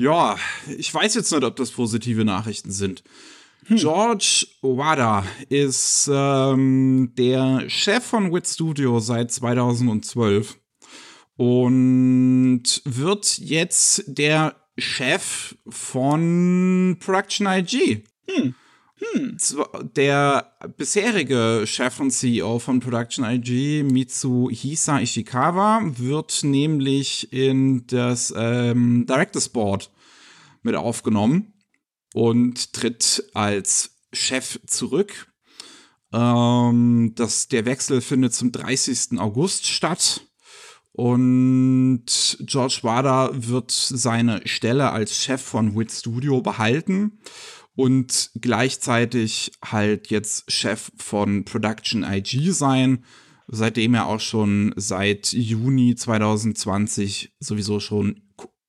Ja, ich weiß jetzt nicht, ob das positive Nachrichten sind. Hm. George Wada ist ähm, der Chef von Wit Studio seit 2012 und wird jetzt der Chef von Production IG. Hm. Hm. Der bisherige Chef und CEO von Production IG, Mitsuhisa Ishikawa, wird nämlich in das ähm, Directors Board mit aufgenommen und tritt als Chef zurück. Ähm, das, der Wechsel findet zum 30. August statt. Und George Wada wird seine Stelle als Chef von WIT Studio behalten und gleichzeitig halt jetzt Chef von Production IG sein, seitdem er auch schon seit Juni 2020 sowieso schon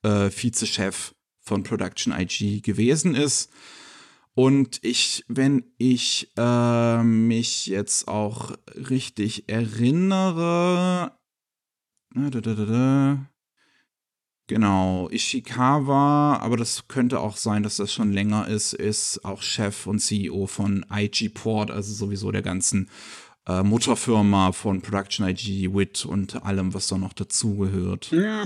äh, Vizechef von Production IG gewesen ist. Und ich, wenn ich äh, mich jetzt auch richtig erinnere, Genau, Ishikawa, aber das könnte auch sein, dass das schon länger ist, ist auch Chef und CEO von IG Port, also sowieso der ganzen äh, Mutterfirma von Production IG, WIT und allem, was da noch dazugehört. Ja,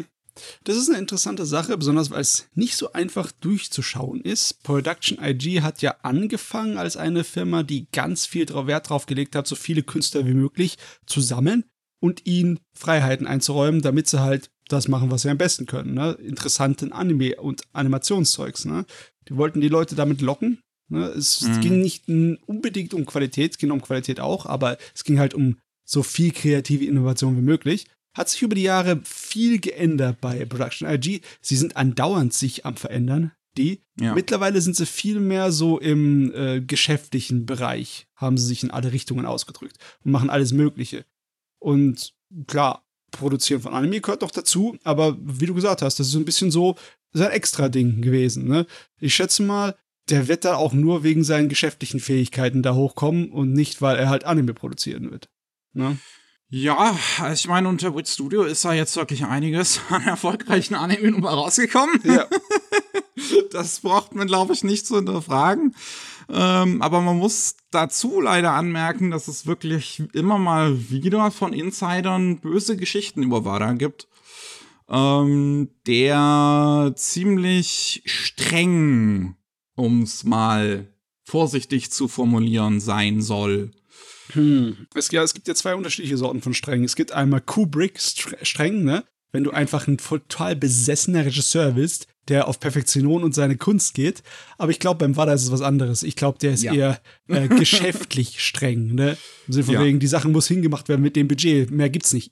das ist eine interessante Sache, besonders weil es nicht so einfach durchzuschauen ist. Production IG hat ja angefangen als eine Firma, die ganz viel Wert drauf gelegt hat, so viele Künstler wie möglich zu sammeln und ihnen Freiheiten einzuräumen, damit sie halt das machen, was sie am besten können. Ne? Interessanten Anime- und Animationszeugs. Ne? Die wollten die Leute damit locken. Ne? Es mhm. ging nicht unbedingt um Qualität, es ging um Qualität auch, aber es ging halt um so viel kreative Innovation wie möglich. Hat sich über die Jahre viel geändert bei Production IG. Sie sind andauernd sich am Verändern. Die. Ja. Mittlerweile sind sie viel mehr so im äh, geschäftlichen Bereich, haben sie sich in alle Richtungen ausgedrückt und machen alles Mögliche. Und klar, produzieren von Anime gehört doch dazu, aber wie du gesagt hast, das ist so ein bisschen so sein extra Ding gewesen. Ne? Ich schätze mal, der wird da auch nur wegen seinen geschäftlichen Fähigkeiten da hochkommen und nicht, weil er halt Anime produzieren wird. Ne? Ja, ich meine, unter Wit Studio ist da jetzt wirklich einiges an erfolgreichen Anime rausgekommen. Ja. das braucht man, glaube ich, nicht zu hinterfragen. Ähm, aber man muss dazu leider anmerken, dass es wirklich immer mal wieder von Insidern böse Geschichten über Wada gibt. Ähm, der ziemlich streng, um es mal vorsichtig zu formulieren, sein soll. Hm. Es, ja, es gibt ja zwei unterschiedliche Sorten von streng. Es gibt einmal Kubrick streng, ne? Wenn du einfach ein total besessener Regisseur bist, der auf Perfektion und seine Kunst geht. Aber ich glaube, beim Wada ist es was anderes. Ich glaube, der ist ja. eher äh, geschäftlich streng. Ne? Im Sinne von ja. wegen, die Sachen muss hingemacht werden mit dem Budget. Mehr gibt's nicht.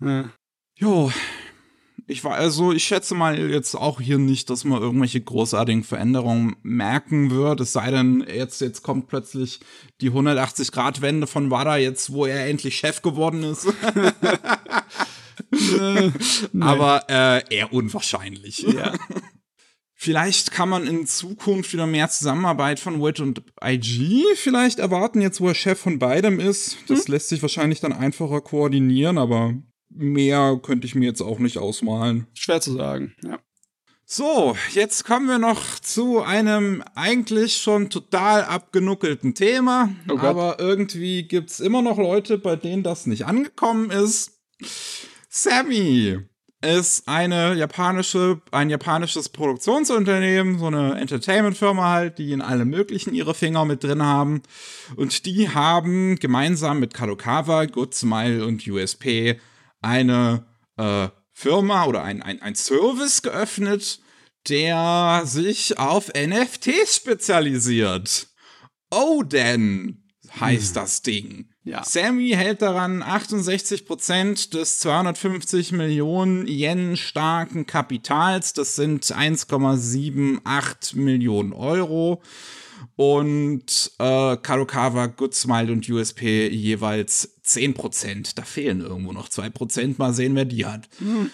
Ja. Jo. Ich war also, ich schätze mal jetzt auch hier nicht, dass man irgendwelche großartigen Veränderungen merken wird. Es sei denn, jetzt, jetzt kommt plötzlich die 180-Grad-Wende von Wada, jetzt, wo er endlich Chef geworden ist. Aber äh, eher unwahrscheinlich. Ja. Vielleicht kann man in Zukunft wieder mehr Zusammenarbeit von WIT und IG vielleicht erwarten, jetzt wo er Chef von beidem ist. Das hm? lässt sich wahrscheinlich dann einfacher koordinieren, aber mehr könnte ich mir jetzt auch nicht ausmalen. Schwer zu sagen, ja. So, jetzt kommen wir noch zu einem eigentlich schon total abgenuckelten Thema. Oh aber irgendwie gibt es immer noch Leute, bei denen das nicht angekommen ist. Sammy ist eine japanische, ein japanisches Produktionsunternehmen, so eine Entertainment-Firma halt, die in allem möglichen ihre Finger mit drin haben. Und die haben gemeinsam mit Kadokawa, Good Smile und USP eine äh, Firma oder ein, ein, ein Service geöffnet, der sich auf NFTs spezialisiert. Oh, denn heißt hm. das Ding. Ja. Sammy hält daran 68% des 250 Millionen Yen starken Kapitals. Das sind 1,78 Millionen Euro. Und äh, Kadokawa, Good Smile und USP jeweils 10% Da fehlen irgendwo noch 2% Mal sehen, wer die hat. Hm.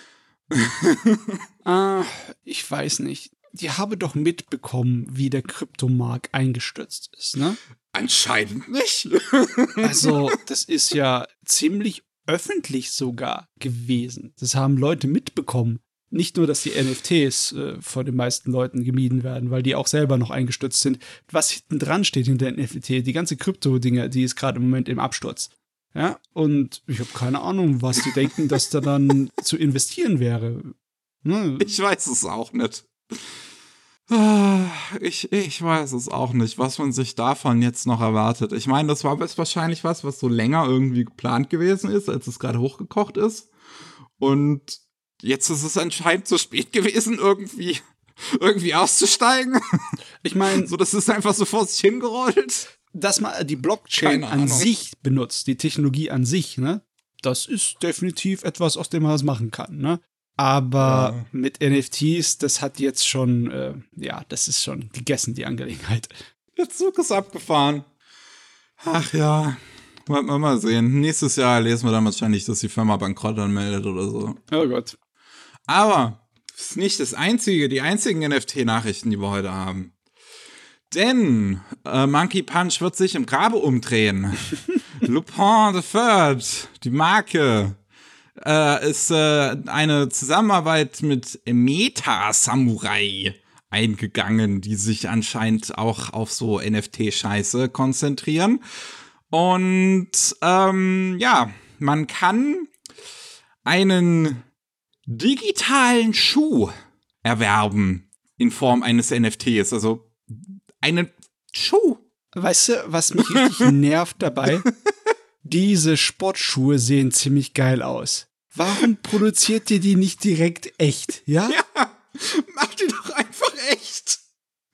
ah, ich weiß nicht. Die habe doch mitbekommen, wie der Kryptomarkt eingestürzt ist, ne? Anscheinend nicht. also, das ist ja ziemlich öffentlich sogar gewesen. Das haben Leute mitbekommen. Nicht nur, dass die NFTs äh, von den meisten Leuten gemieden werden, weil die auch selber noch eingestürzt sind. Was hinten dran steht hinter NFT, die ganze Krypto-Dinger, die ist gerade im Moment im Absturz. Ja, und ich habe keine Ahnung, was die denken, dass da dann zu investieren wäre. Ne? Ich weiß es auch nicht. Ich, ich weiß es auch nicht, was man sich davon jetzt noch erwartet. Ich meine, das war wahrscheinlich was, was so länger irgendwie geplant gewesen ist, als es gerade hochgekocht ist. Und jetzt ist es anscheinend zu spät gewesen, irgendwie, irgendwie auszusteigen. Ich meine, so das ist einfach so vor sich hingerollt. dass man die Blockchain an sich benutzt, die Technologie an sich, ne? Das ist definitiv etwas, aus dem man was machen kann, ne? Aber Ja. mit NFTs, das hat jetzt schon, äh, ja, das ist schon gegessen, die Angelegenheit. Der Zug ist abgefahren. Ach ja. Wollen wir mal sehen. Nächstes Jahr lesen wir dann wahrscheinlich, dass die Firma bankrott anmeldet oder so. Oh Gott. Aber das ist nicht das einzige, die einzigen NFT-Nachrichten, die wir heute haben. Denn äh, Monkey Punch wird sich im Grabe umdrehen. Lupin III, die Marke, äh, ist äh, eine Zusammenarbeit mit Meta Samurai eingegangen, die sich anscheinend auch auf so NFT-Scheiße konzentrieren. Und ähm, ja, man kann einen digitalen Schuh erwerben in Form eines NFTs. Also einen Schuh. Weißt du, was mich richtig nervt dabei? Diese Sportschuhe sehen ziemlich geil aus. Warum produziert ihr die nicht direkt echt, ja? Ja, mach die doch einfach echt.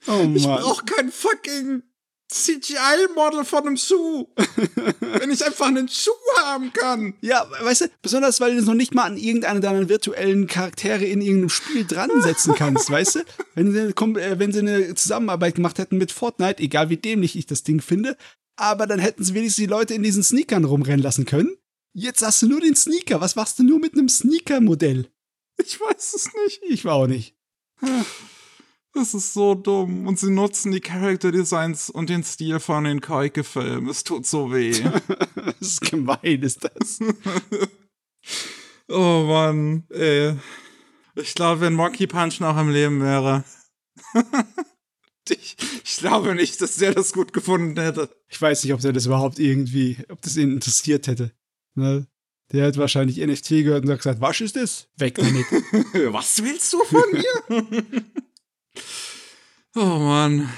Oh Ich Mann. brauch kein fucking CGI-Model von einem Schuh. Wenn ich einfach einen Schuh haben kann. Ja, weißt du, besonders weil du es noch nicht mal an irgendeine deiner virtuellen Charaktere in irgendeinem Spiel dran setzen kannst, weißt du? Wenn sie, äh, wenn sie eine Zusammenarbeit gemacht hätten mit Fortnite, egal wie dämlich ich das Ding finde, aber dann hätten sie wenigstens die Leute in diesen Sneakern rumrennen lassen können. Jetzt hast du nur den Sneaker. Was machst du nur mit einem Sneaker-Modell? Ich weiß es nicht. Ich war auch nicht. Das ist so dumm. Und sie nutzen die Character Designs und den Stil von den Koike-Filmen. Es tut so weh. Das ist gemein, ist das. oh Mann, ey. Ich glaube, wenn Monkey Punch noch im Leben wäre. ich, ich glaube nicht, dass der das gut gefunden hätte. Ich weiß nicht, ob der das überhaupt irgendwie, ob das ihn interessiert hätte. Ne? Der hat wahrscheinlich NFT gehört und hat gesagt, was ist das? Weg damit. Was willst du von mir? Oh Mann.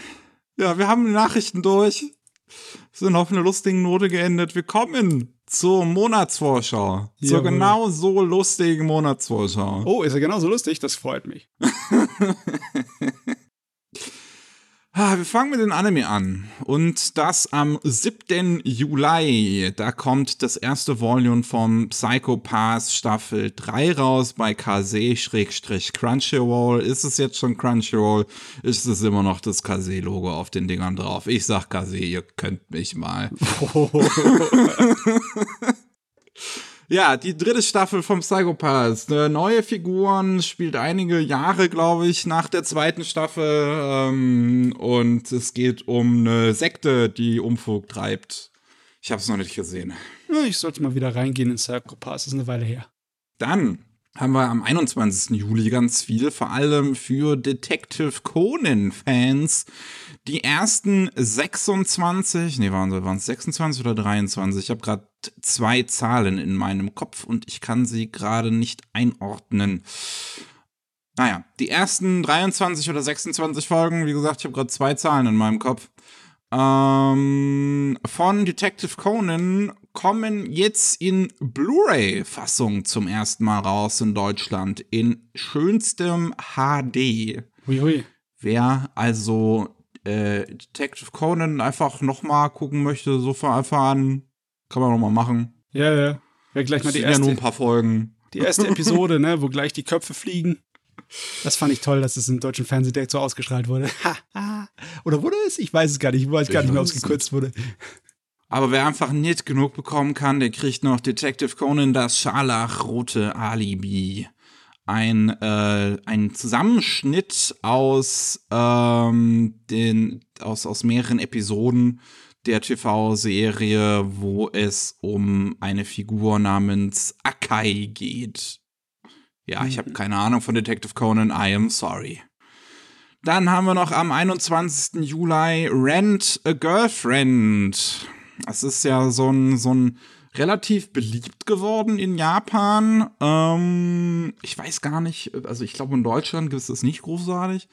Ja, wir haben die Nachrichten durch. sind auf einer lustigen Note geendet. Wir kommen zur Monatsvorschau. Zur Jawohl. genau so lustigen Monatsvorschau. oh, ist er genauso lustig? Das freut mich. Ah, wir fangen mit den Anime an. Und das am 7. Juli. Da kommt das erste Volume vom Psycho Pass Staffel 3 raus bei KZ-Crunchyroll. Ist es jetzt schon Crunchyroll? Ist es immer noch das KZ-Logo auf den Dingern drauf? Ich sag KZ, ihr könnt mich mal. Ja, die dritte Staffel vom Psychopaths. Äh, Neue Figuren, spielt einige Jahre, glaube ich, nach der zweiten Staffel. Ähm, und es geht um eine Sekte, die Umfug treibt. Ich habe es noch nicht gesehen. Ich sollte mal wieder reingehen in Psychopath, das ist eine Weile her. Dann haben wir am 21. Juli ganz viel, vor allem für Detective Conan-Fans. Die ersten 26, nee, waren es 26 oder 23? Ich habe gerade zwei Zahlen in meinem Kopf und ich kann sie gerade nicht einordnen. Naja, die ersten 23 oder 26 Folgen, wie gesagt, ich habe gerade zwei Zahlen in meinem Kopf. Ähm, von Detective Conan kommen jetzt in Blu-ray-Fassung zum ersten Mal raus in Deutschland in schönstem HD. Uiui. Wer also äh, Detective Conan einfach noch mal gucken möchte, so an, kann man noch mal machen. Ja, ja. Wäre gleich mal die sind ja nur erste, ein paar Folgen. die erste Episode, ne, wo gleich die Köpfe fliegen. Das fand ich toll, dass es im deutschen Fernsehen direkt so ausgestrahlt wurde. Oder wurde es? Ich weiß es gar nicht. Ich weiß gar Ich nicht mehr, ob es gekürzt wurde. Aber wer einfach nicht genug bekommen kann, der kriegt noch Detective Conan das scharlachrote Alibi. Ein, äh, ein Zusammenschnitt aus, ähm, den, aus, aus mehreren Episoden der TV-Serie, wo es um eine Figur namens Akai geht. Ja, ich habe keine Ahnung von Detective Conan, I am sorry. Dann haben wir noch am 21. Juli Rent a Girlfriend. Das ist ja so ein, so ein relativ beliebt geworden in Japan. Ähm, ich weiß gar nicht, also ich glaube in Deutschland gibt es das nicht großartig.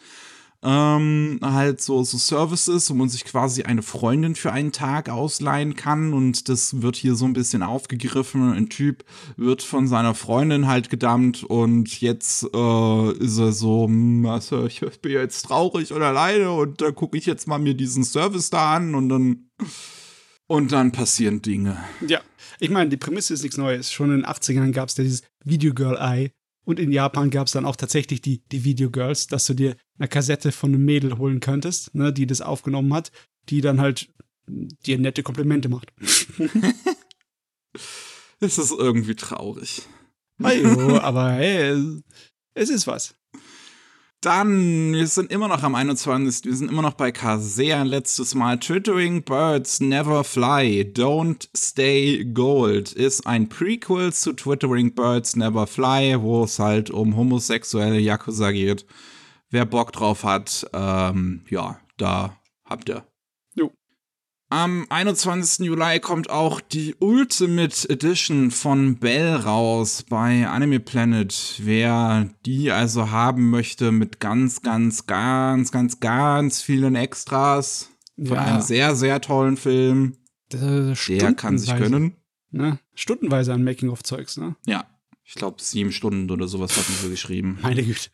ähm, halt so, so Services, wo man sich quasi eine Freundin für einen Tag ausleihen kann und das wird hier so ein bisschen aufgegriffen. Ein Typ wird von seiner Freundin halt gedammt und jetzt äh, ist er so, hm, also ich bin jetzt traurig und alleine und da gucke ich jetzt mal mir diesen Service da an und dann und dann passieren Dinge. Ja, ich meine, die Prämisse ist nichts Neues. Schon in den 80ern gab es ja dieses Video Girl Eye und in Japan gab es dann auch tatsächlich die, die Videogirls, dass du dir eine Kassette von einem Mädel holen könntest, ne, die das aufgenommen hat, die dann halt dir nette Komplimente macht. Es ist irgendwie traurig. Ajo, aber hey, es ist was. Dann, wir sind immer noch am 21. Wir sind immer noch bei Kasea. Letztes Mal. Twittering Birds Never Fly. Don't Stay Gold ist ein Prequel zu Twittering Birds Never Fly, wo es halt um homosexuelle Yakuza geht. Wer Bock drauf hat, ähm, ja, da habt ihr. Am 21. Juli kommt auch die Ultimate Edition von Bell raus bei Anime Planet. Wer die also haben möchte mit ganz, ganz, ganz, ganz, ganz vielen Extras von ja. einem sehr, sehr tollen Film, der kann sich gönnen. Ne? Stundenweise an Making-of-Zeugs, ne? Ja. Ich glaube, sieben Stunden oder sowas hatten sie geschrieben. Meine Güte.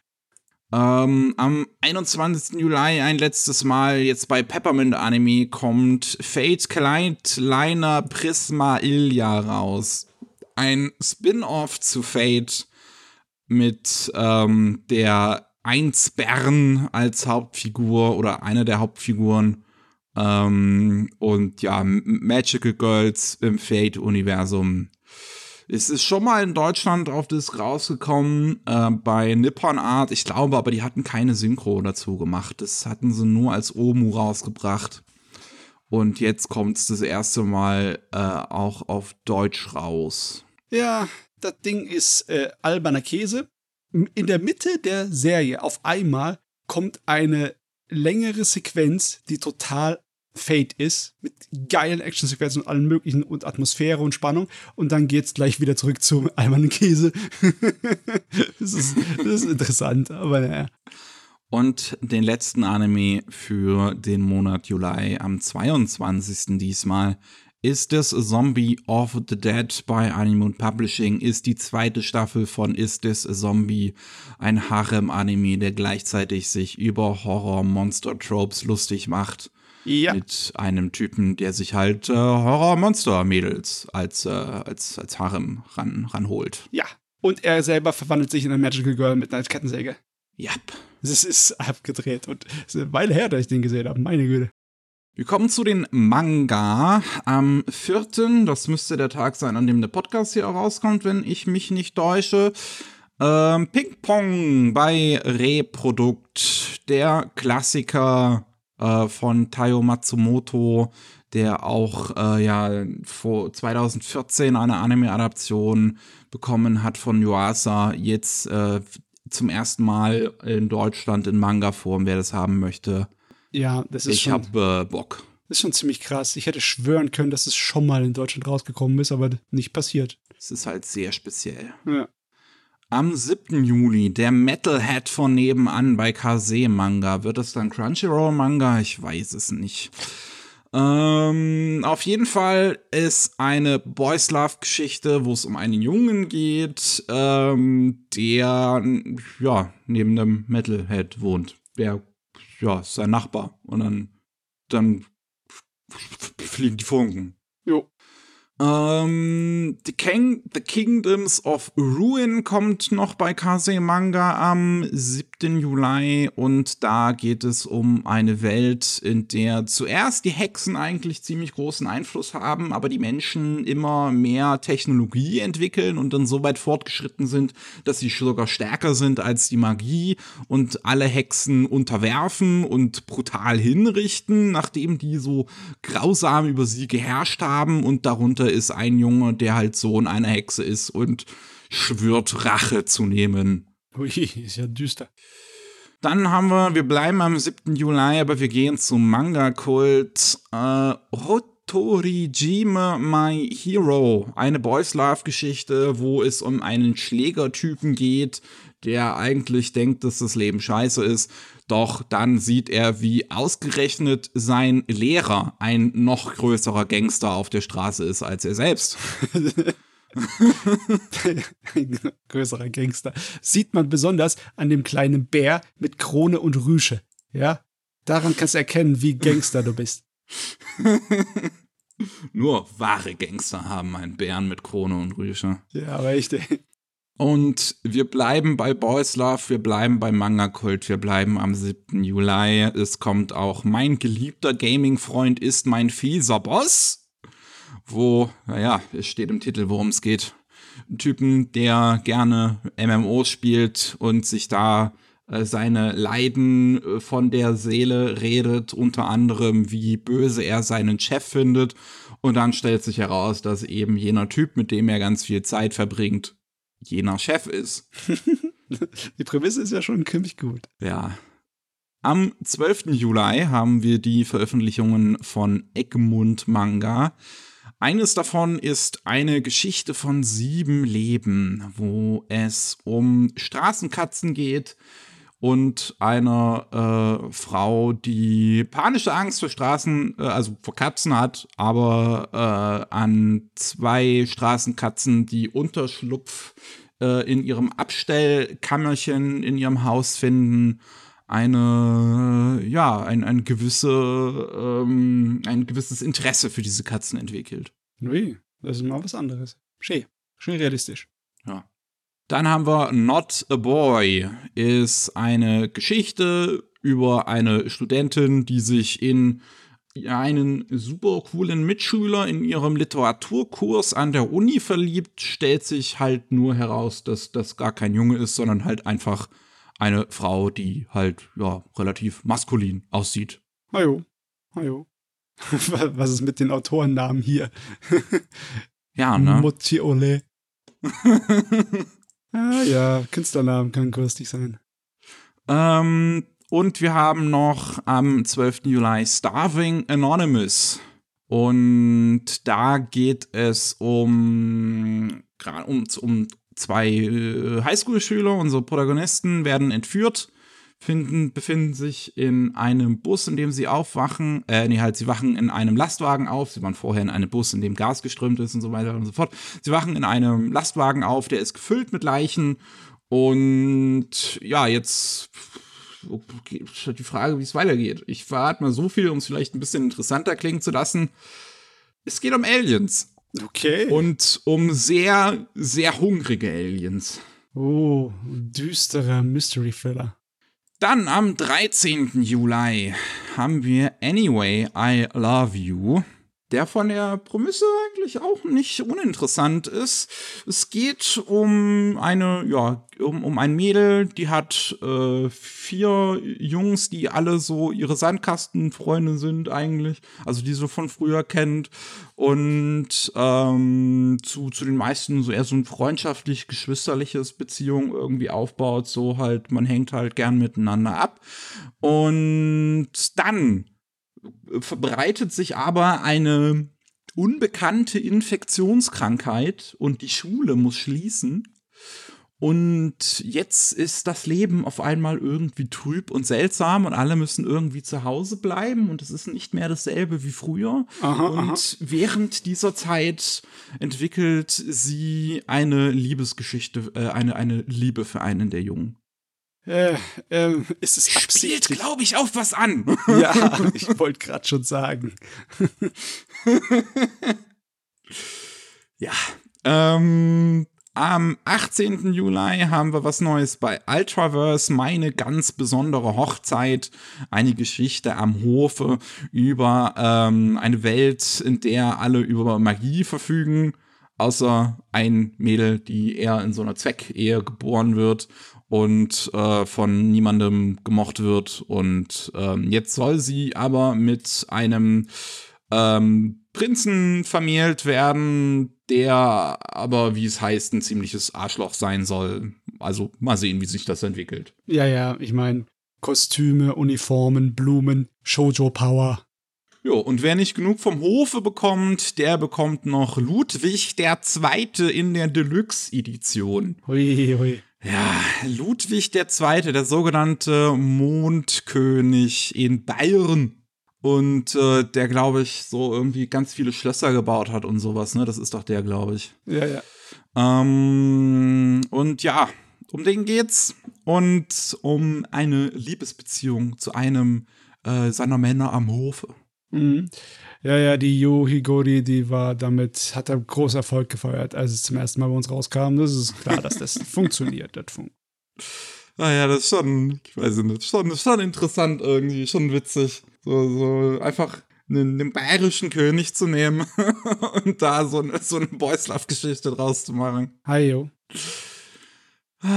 Ähm, am 21. Juli ein letztes Mal jetzt bei Peppermint Anime kommt Fate Kleid Liner Prisma Ilya raus. Ein Spin-off zu Fate mit ähm, der Einsbern als Hauptfigur oder einer der Hauptfiguren. Ähm, und ja, Magical Girls im Fate-Universum es ist schon mal in Deutschland auf Disc rausgekommen äh, bei Nippon Art. Ich glaube aber, die hatten keine Synchro dazu gemacht. Das hatten sie nur als Omu rausgebracht. Und jetzt kommt es das erste Mal äh, auch auf Deutsch raus. Ja, das Ding ist äh, alberner Käse. In der Mitte der Serie auf einmal kommt eine längere Sequenz, die total Fate ist, mit geilen Actionsequenzen und allen möglichen und Atmosphäre und Spannung. Und dann geht's gleich wieder zurück zum eimernen Käse. das, ist, das ist interessant, aber naja. Und den letzten Anime für den Monat Juli am 22. diesmal ist es Zombie of the Dead bei Animoon Publishing, ist die zweite Staffel von Ist es Zombie, ein Harem-Anime, der gleichzeitig sich über Horror-Monster-Tropes lustig macht ja. Mit einem Typen, der sich halt äh, Horror-Monster-Mädels als, äh, als, als Harem ran, ranholt. Ja. Und er selber verwandelt sich in eine Magical Girl mit einer Kettensäge. Ja. Das ist abgedreht und es ist eine Weile her, dass ich den gesehen habe. Meine Güte. Wir kommen zu den Manga. Am 4., das müsste der Tag sein, an dem der Podcast hier rauskommt, wenn ich mich nicht täusche. Ähm, Ping Pong bei Reprodukt, der Klassiker äh, von Tayo Matsumoto, der auch äh, ja vor 2014 eine Anime-Adaption bekommen hat von Yuasa, jetzt äh, zum ersten Mal in Deutschland in Manga-Form, wer das haben möchte. Ja, das ist ich schon. Ich habe äh, Bock. Das ist schon ziemlich krass. Ich hätte schwören können, dass es schon mal in Deutschland rausgekommen ist, aber nicht passiert. Es ist halt sehr speziell. Ja. Am 7. Juli, der Metalhead von nebenan bei Kase Manga. Wird es dann Crunchyroll Manga? Ich weiß es nicht. Ähm, auf jeden Fall ist eine Boys Love Geschichte, wo es um einen Jungen geht, ähm, der ja neben dem Metalhead wohnt. Der ja ist sein Nachbar und dann dann fliegen die Funken. Jo. Ähm, The, King, The Kingdoms of Ruin kommt noch bei Kase Manga am 7. Juli und da geht es um eine Welt, in der zuerst die Hexen eigentlich ziemlich großen Einfluss haben, aber die Menschen immer mehr Technologie entwickeln und dann so weit fortgeschritten sind, dass sie sogar stärker sind als die Magie und alle Hexen unterwerfen und brutal hinrichten, nachdem die so grausam über sie geherrscht haben und darunter ist ein Junge, der halt Sohn einer Hexe ist und schwört Rache zu nehmen. Ui, ist ja düster. Dann haben wir, wir bleiben am 7. Juli, aber wir gehen zum Manga-Kult. Äh, Hotorijime My Hero. Eine Boys Love-Geschichte, wo es um einen Schlägertypen geht, der eigentlich denkt, dass das Leben scheiße ist. Doch dann sieht er, wie ausgerechnet sein Lehrer ein noch größerer Gangster auf der Straße ist als er selbst. ein größerer Gangster. Sieht man besonders an dem kleinen Bär mit Krone und Rüsche. Ja? Daran kannst du erkennen, wie Gangster du bist. Nur wahre Gangster haben einen Bären mit Krone und Rüsche. Ja, aber echt, ey. Und wir bleiben bei Boys Love, wir bleiben bei Manga Kult, wir bleiben am 7. Juli. Es kommt auch mein geliebter Gaming-Freund ist mein fieser Boss. Wo, naja, es steht im Titel, worum es geht. Ein Typen, der gerne MMOs spielt und sich da äh, seine Leiden äh, von der Seele redet, unter anderem, wie böse er seinen Chef findet. Und dann stellt sich heraus, dass eben jener Typ, mit dem er ganz viel Zeit verbringt, jener Chef ist. die Prämisse ist ja schon ziemlich gut. Ja. Am 12. Juli haben wir die Veröffentlichungen von Egmont Manga. Eines davon ist eine Geschichte von sieben Leben, wo es um Straßenkatzen geht und einer äh, Frau, die panische Angst vor Straßen, äh, also vor Katzen hat, aber äh, an zwei Straßenkatzen, die Unterschlupf äh, in ihrem Abstellkammerchen in ihrem Haus finden, eine, ja, ein, ein, gewisse, ähm, ein gewisses Interesse für diese Katzen entwickelt. Ui, das ist mal was anderes. Schön, schön realistisch. Ja. Dann haben wir Not a Boy, ist eine Geschichte über eine Studentin, die sich in einen super coolen Mitschüler in ihrem Literaturkurs an der Uni verliebt, stellt sich halt nur heraus, dass das gar kein Junge ist, sondern halt einfach eine Frau, die halt ja relativ maskulin aussieht. Hallo, hallo. Was ist mit den Autorennamen hier? ja, ne? Mutti Ole. Ah, ja, Künstlernamen können günstig sein. Ähm, und wir haben noch am 12. Juli Starving Anonymous. Und da geht es um, um, um zwei äh, Highschool-Schüler, unsere Protagonisten werden entführt finden, befinden sich in einem Bus, in dem sie aufwachen. Äh, nee, halt, sie wachen in einem Lastwagen auf. Sie waren vorher in einem Bus, in dem Gas geströmt ist und so weiter und so fort. Sie wachen in einem Lastwagen auf, der ist gefüllt mit Leichen. Und ja, jetzt die Frage, wie es weitergeht. Ich verrate mal so viel, um es vielleicht ein bisschen interessanter klingen zu lassen. Es geht um Aliens. Okay. Und um sehr, sehr hungrige Aliens. Oh, düsterer Mystery-Thriller. Dann am 13. Juli haben wir Anyway, I Love You der von der Prämisse eigentlich auch nicht uninteressant ist. Es geht um eine, ja, um, um ein Mädel, die hat äh, vier Jungs, die alle so ihre Sandkastenfreunde sind eigentlich, also die so von früher kennt und ähm, zu, zu den meisten so eher so ein freundschaftlich-geschwisterliches Beziehung irgendwie aufbaut, so halt, man hängt halt gern miteinander ab. Und dann verbreitet sich aber eine unbekannte Infektionskrankheit und die Schule muss schließen. Und jetzt ist das Leben auf einmal irgendwie trüb und seltsam und alle müssen irgendwie zu Hause bleiben und es ist nicht mehr dasselbe wie früher. Aha, und aha. während dieser Zeit entwickelt sie eine Liebesgeschichte, äh, eine, eine Liebe für einen der Jungen. Äh, ähm, ist es Spielt, glaube ich, auf was an. ja, ich wollte gerade schon sagen. ja, ähm, am 18. Juli haben wir was Neues bei Ultraverse, meine ganz besondere Hochzeit, eine Geschichte am Hofe über ähm, eine Welt, in der alle über Magie verfügen, außer ein Mädel, die eher in so einer Zweckehe geboren wird und äh, von niemandem gemocht wird. Und ähm, jetzt soll sie aber mit einem ähm, Prinzen vermählt werden, der aber, wie es heißt, ein ziemliches Arschloch sein soll. Also mal sehen, wie sich das entwickelt. Ja, ja, ich meine, Kostüme, Uniformen, Blumen, Shoujo Power. Jo, und wer nicht genug vom Hofe bekommt, der bekommt noch Ludwig der Zweite in der Deluxe-Edition. Hui, hui. Ja, Ludwig II., der sogenannte Mondkönig in Bayern. Und äh, der, glaube ich, so irgendwie ganz viele Schlösser gebaut hat und sowas, ne? Das ist doch der, glaube ich. Ja, ja. Ähm, und ja, um den geht's. Und um eine Liebesbeziehung zu einem äh, seiner Männer am Hofe. Mhm. Ja, ja, die Yo Higori, die war damit, hat er großen Erfolg gefeiert, als es zum ersten Mal bei uns rauskam. Das ist klar, dass das funktioniert. Das fun naja, das ist schon, ich weiß nicht, schon, schon interessant irgendwie, schon witzig. So, so einfach einen, einen bayerischen König zu nehmen und da so, eine, so eine Boys Love-Geschichte draus zu machen. Hi, yo.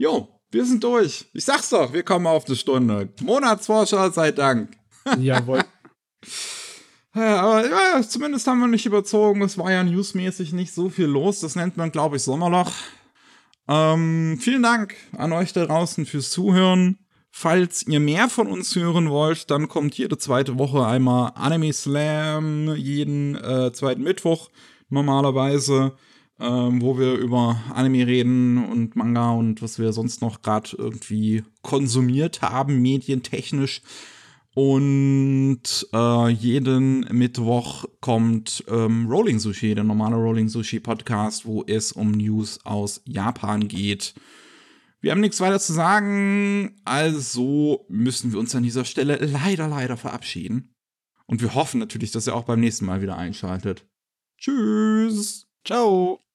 Jo, wir sind durch. Ich sag's doch, wir kommen auf die Stunde. Monatsvorschau sei Dank. Jawohl. Ja, aber ja, zumindest haben wir nicht überzogen. Es war ja newsmäßig nicht so viel los. Das nennt man, glaube ich, Sommerloch. Ähm, vielen Dank an euch da draußen fürs Zuhören. Falls ihr mehr von uns hören wollt, dann kommt jede zweite Woche einmal Anime Slam, jeden äh, zweiten Mittwoch normalerweise, ähm, wo wir über Anime reden und Manga und was wir sonst noch gerade irgendwie konsumiert haben, medientechnisch. Und äh, jeden Mittwoch kommt ähm, Rolling Sushi, der normale Rolling Sushi Podcast, wo es um News aus Japan geht. Wir haben nichts weiter zu sagen, also müssen wir uns an dieser Stelle leider, leider verabschieden. Und wir hoffen natürlich, dass ihr auch beim nächsten Mal wieder einschaltet. Tschüss. Ciao.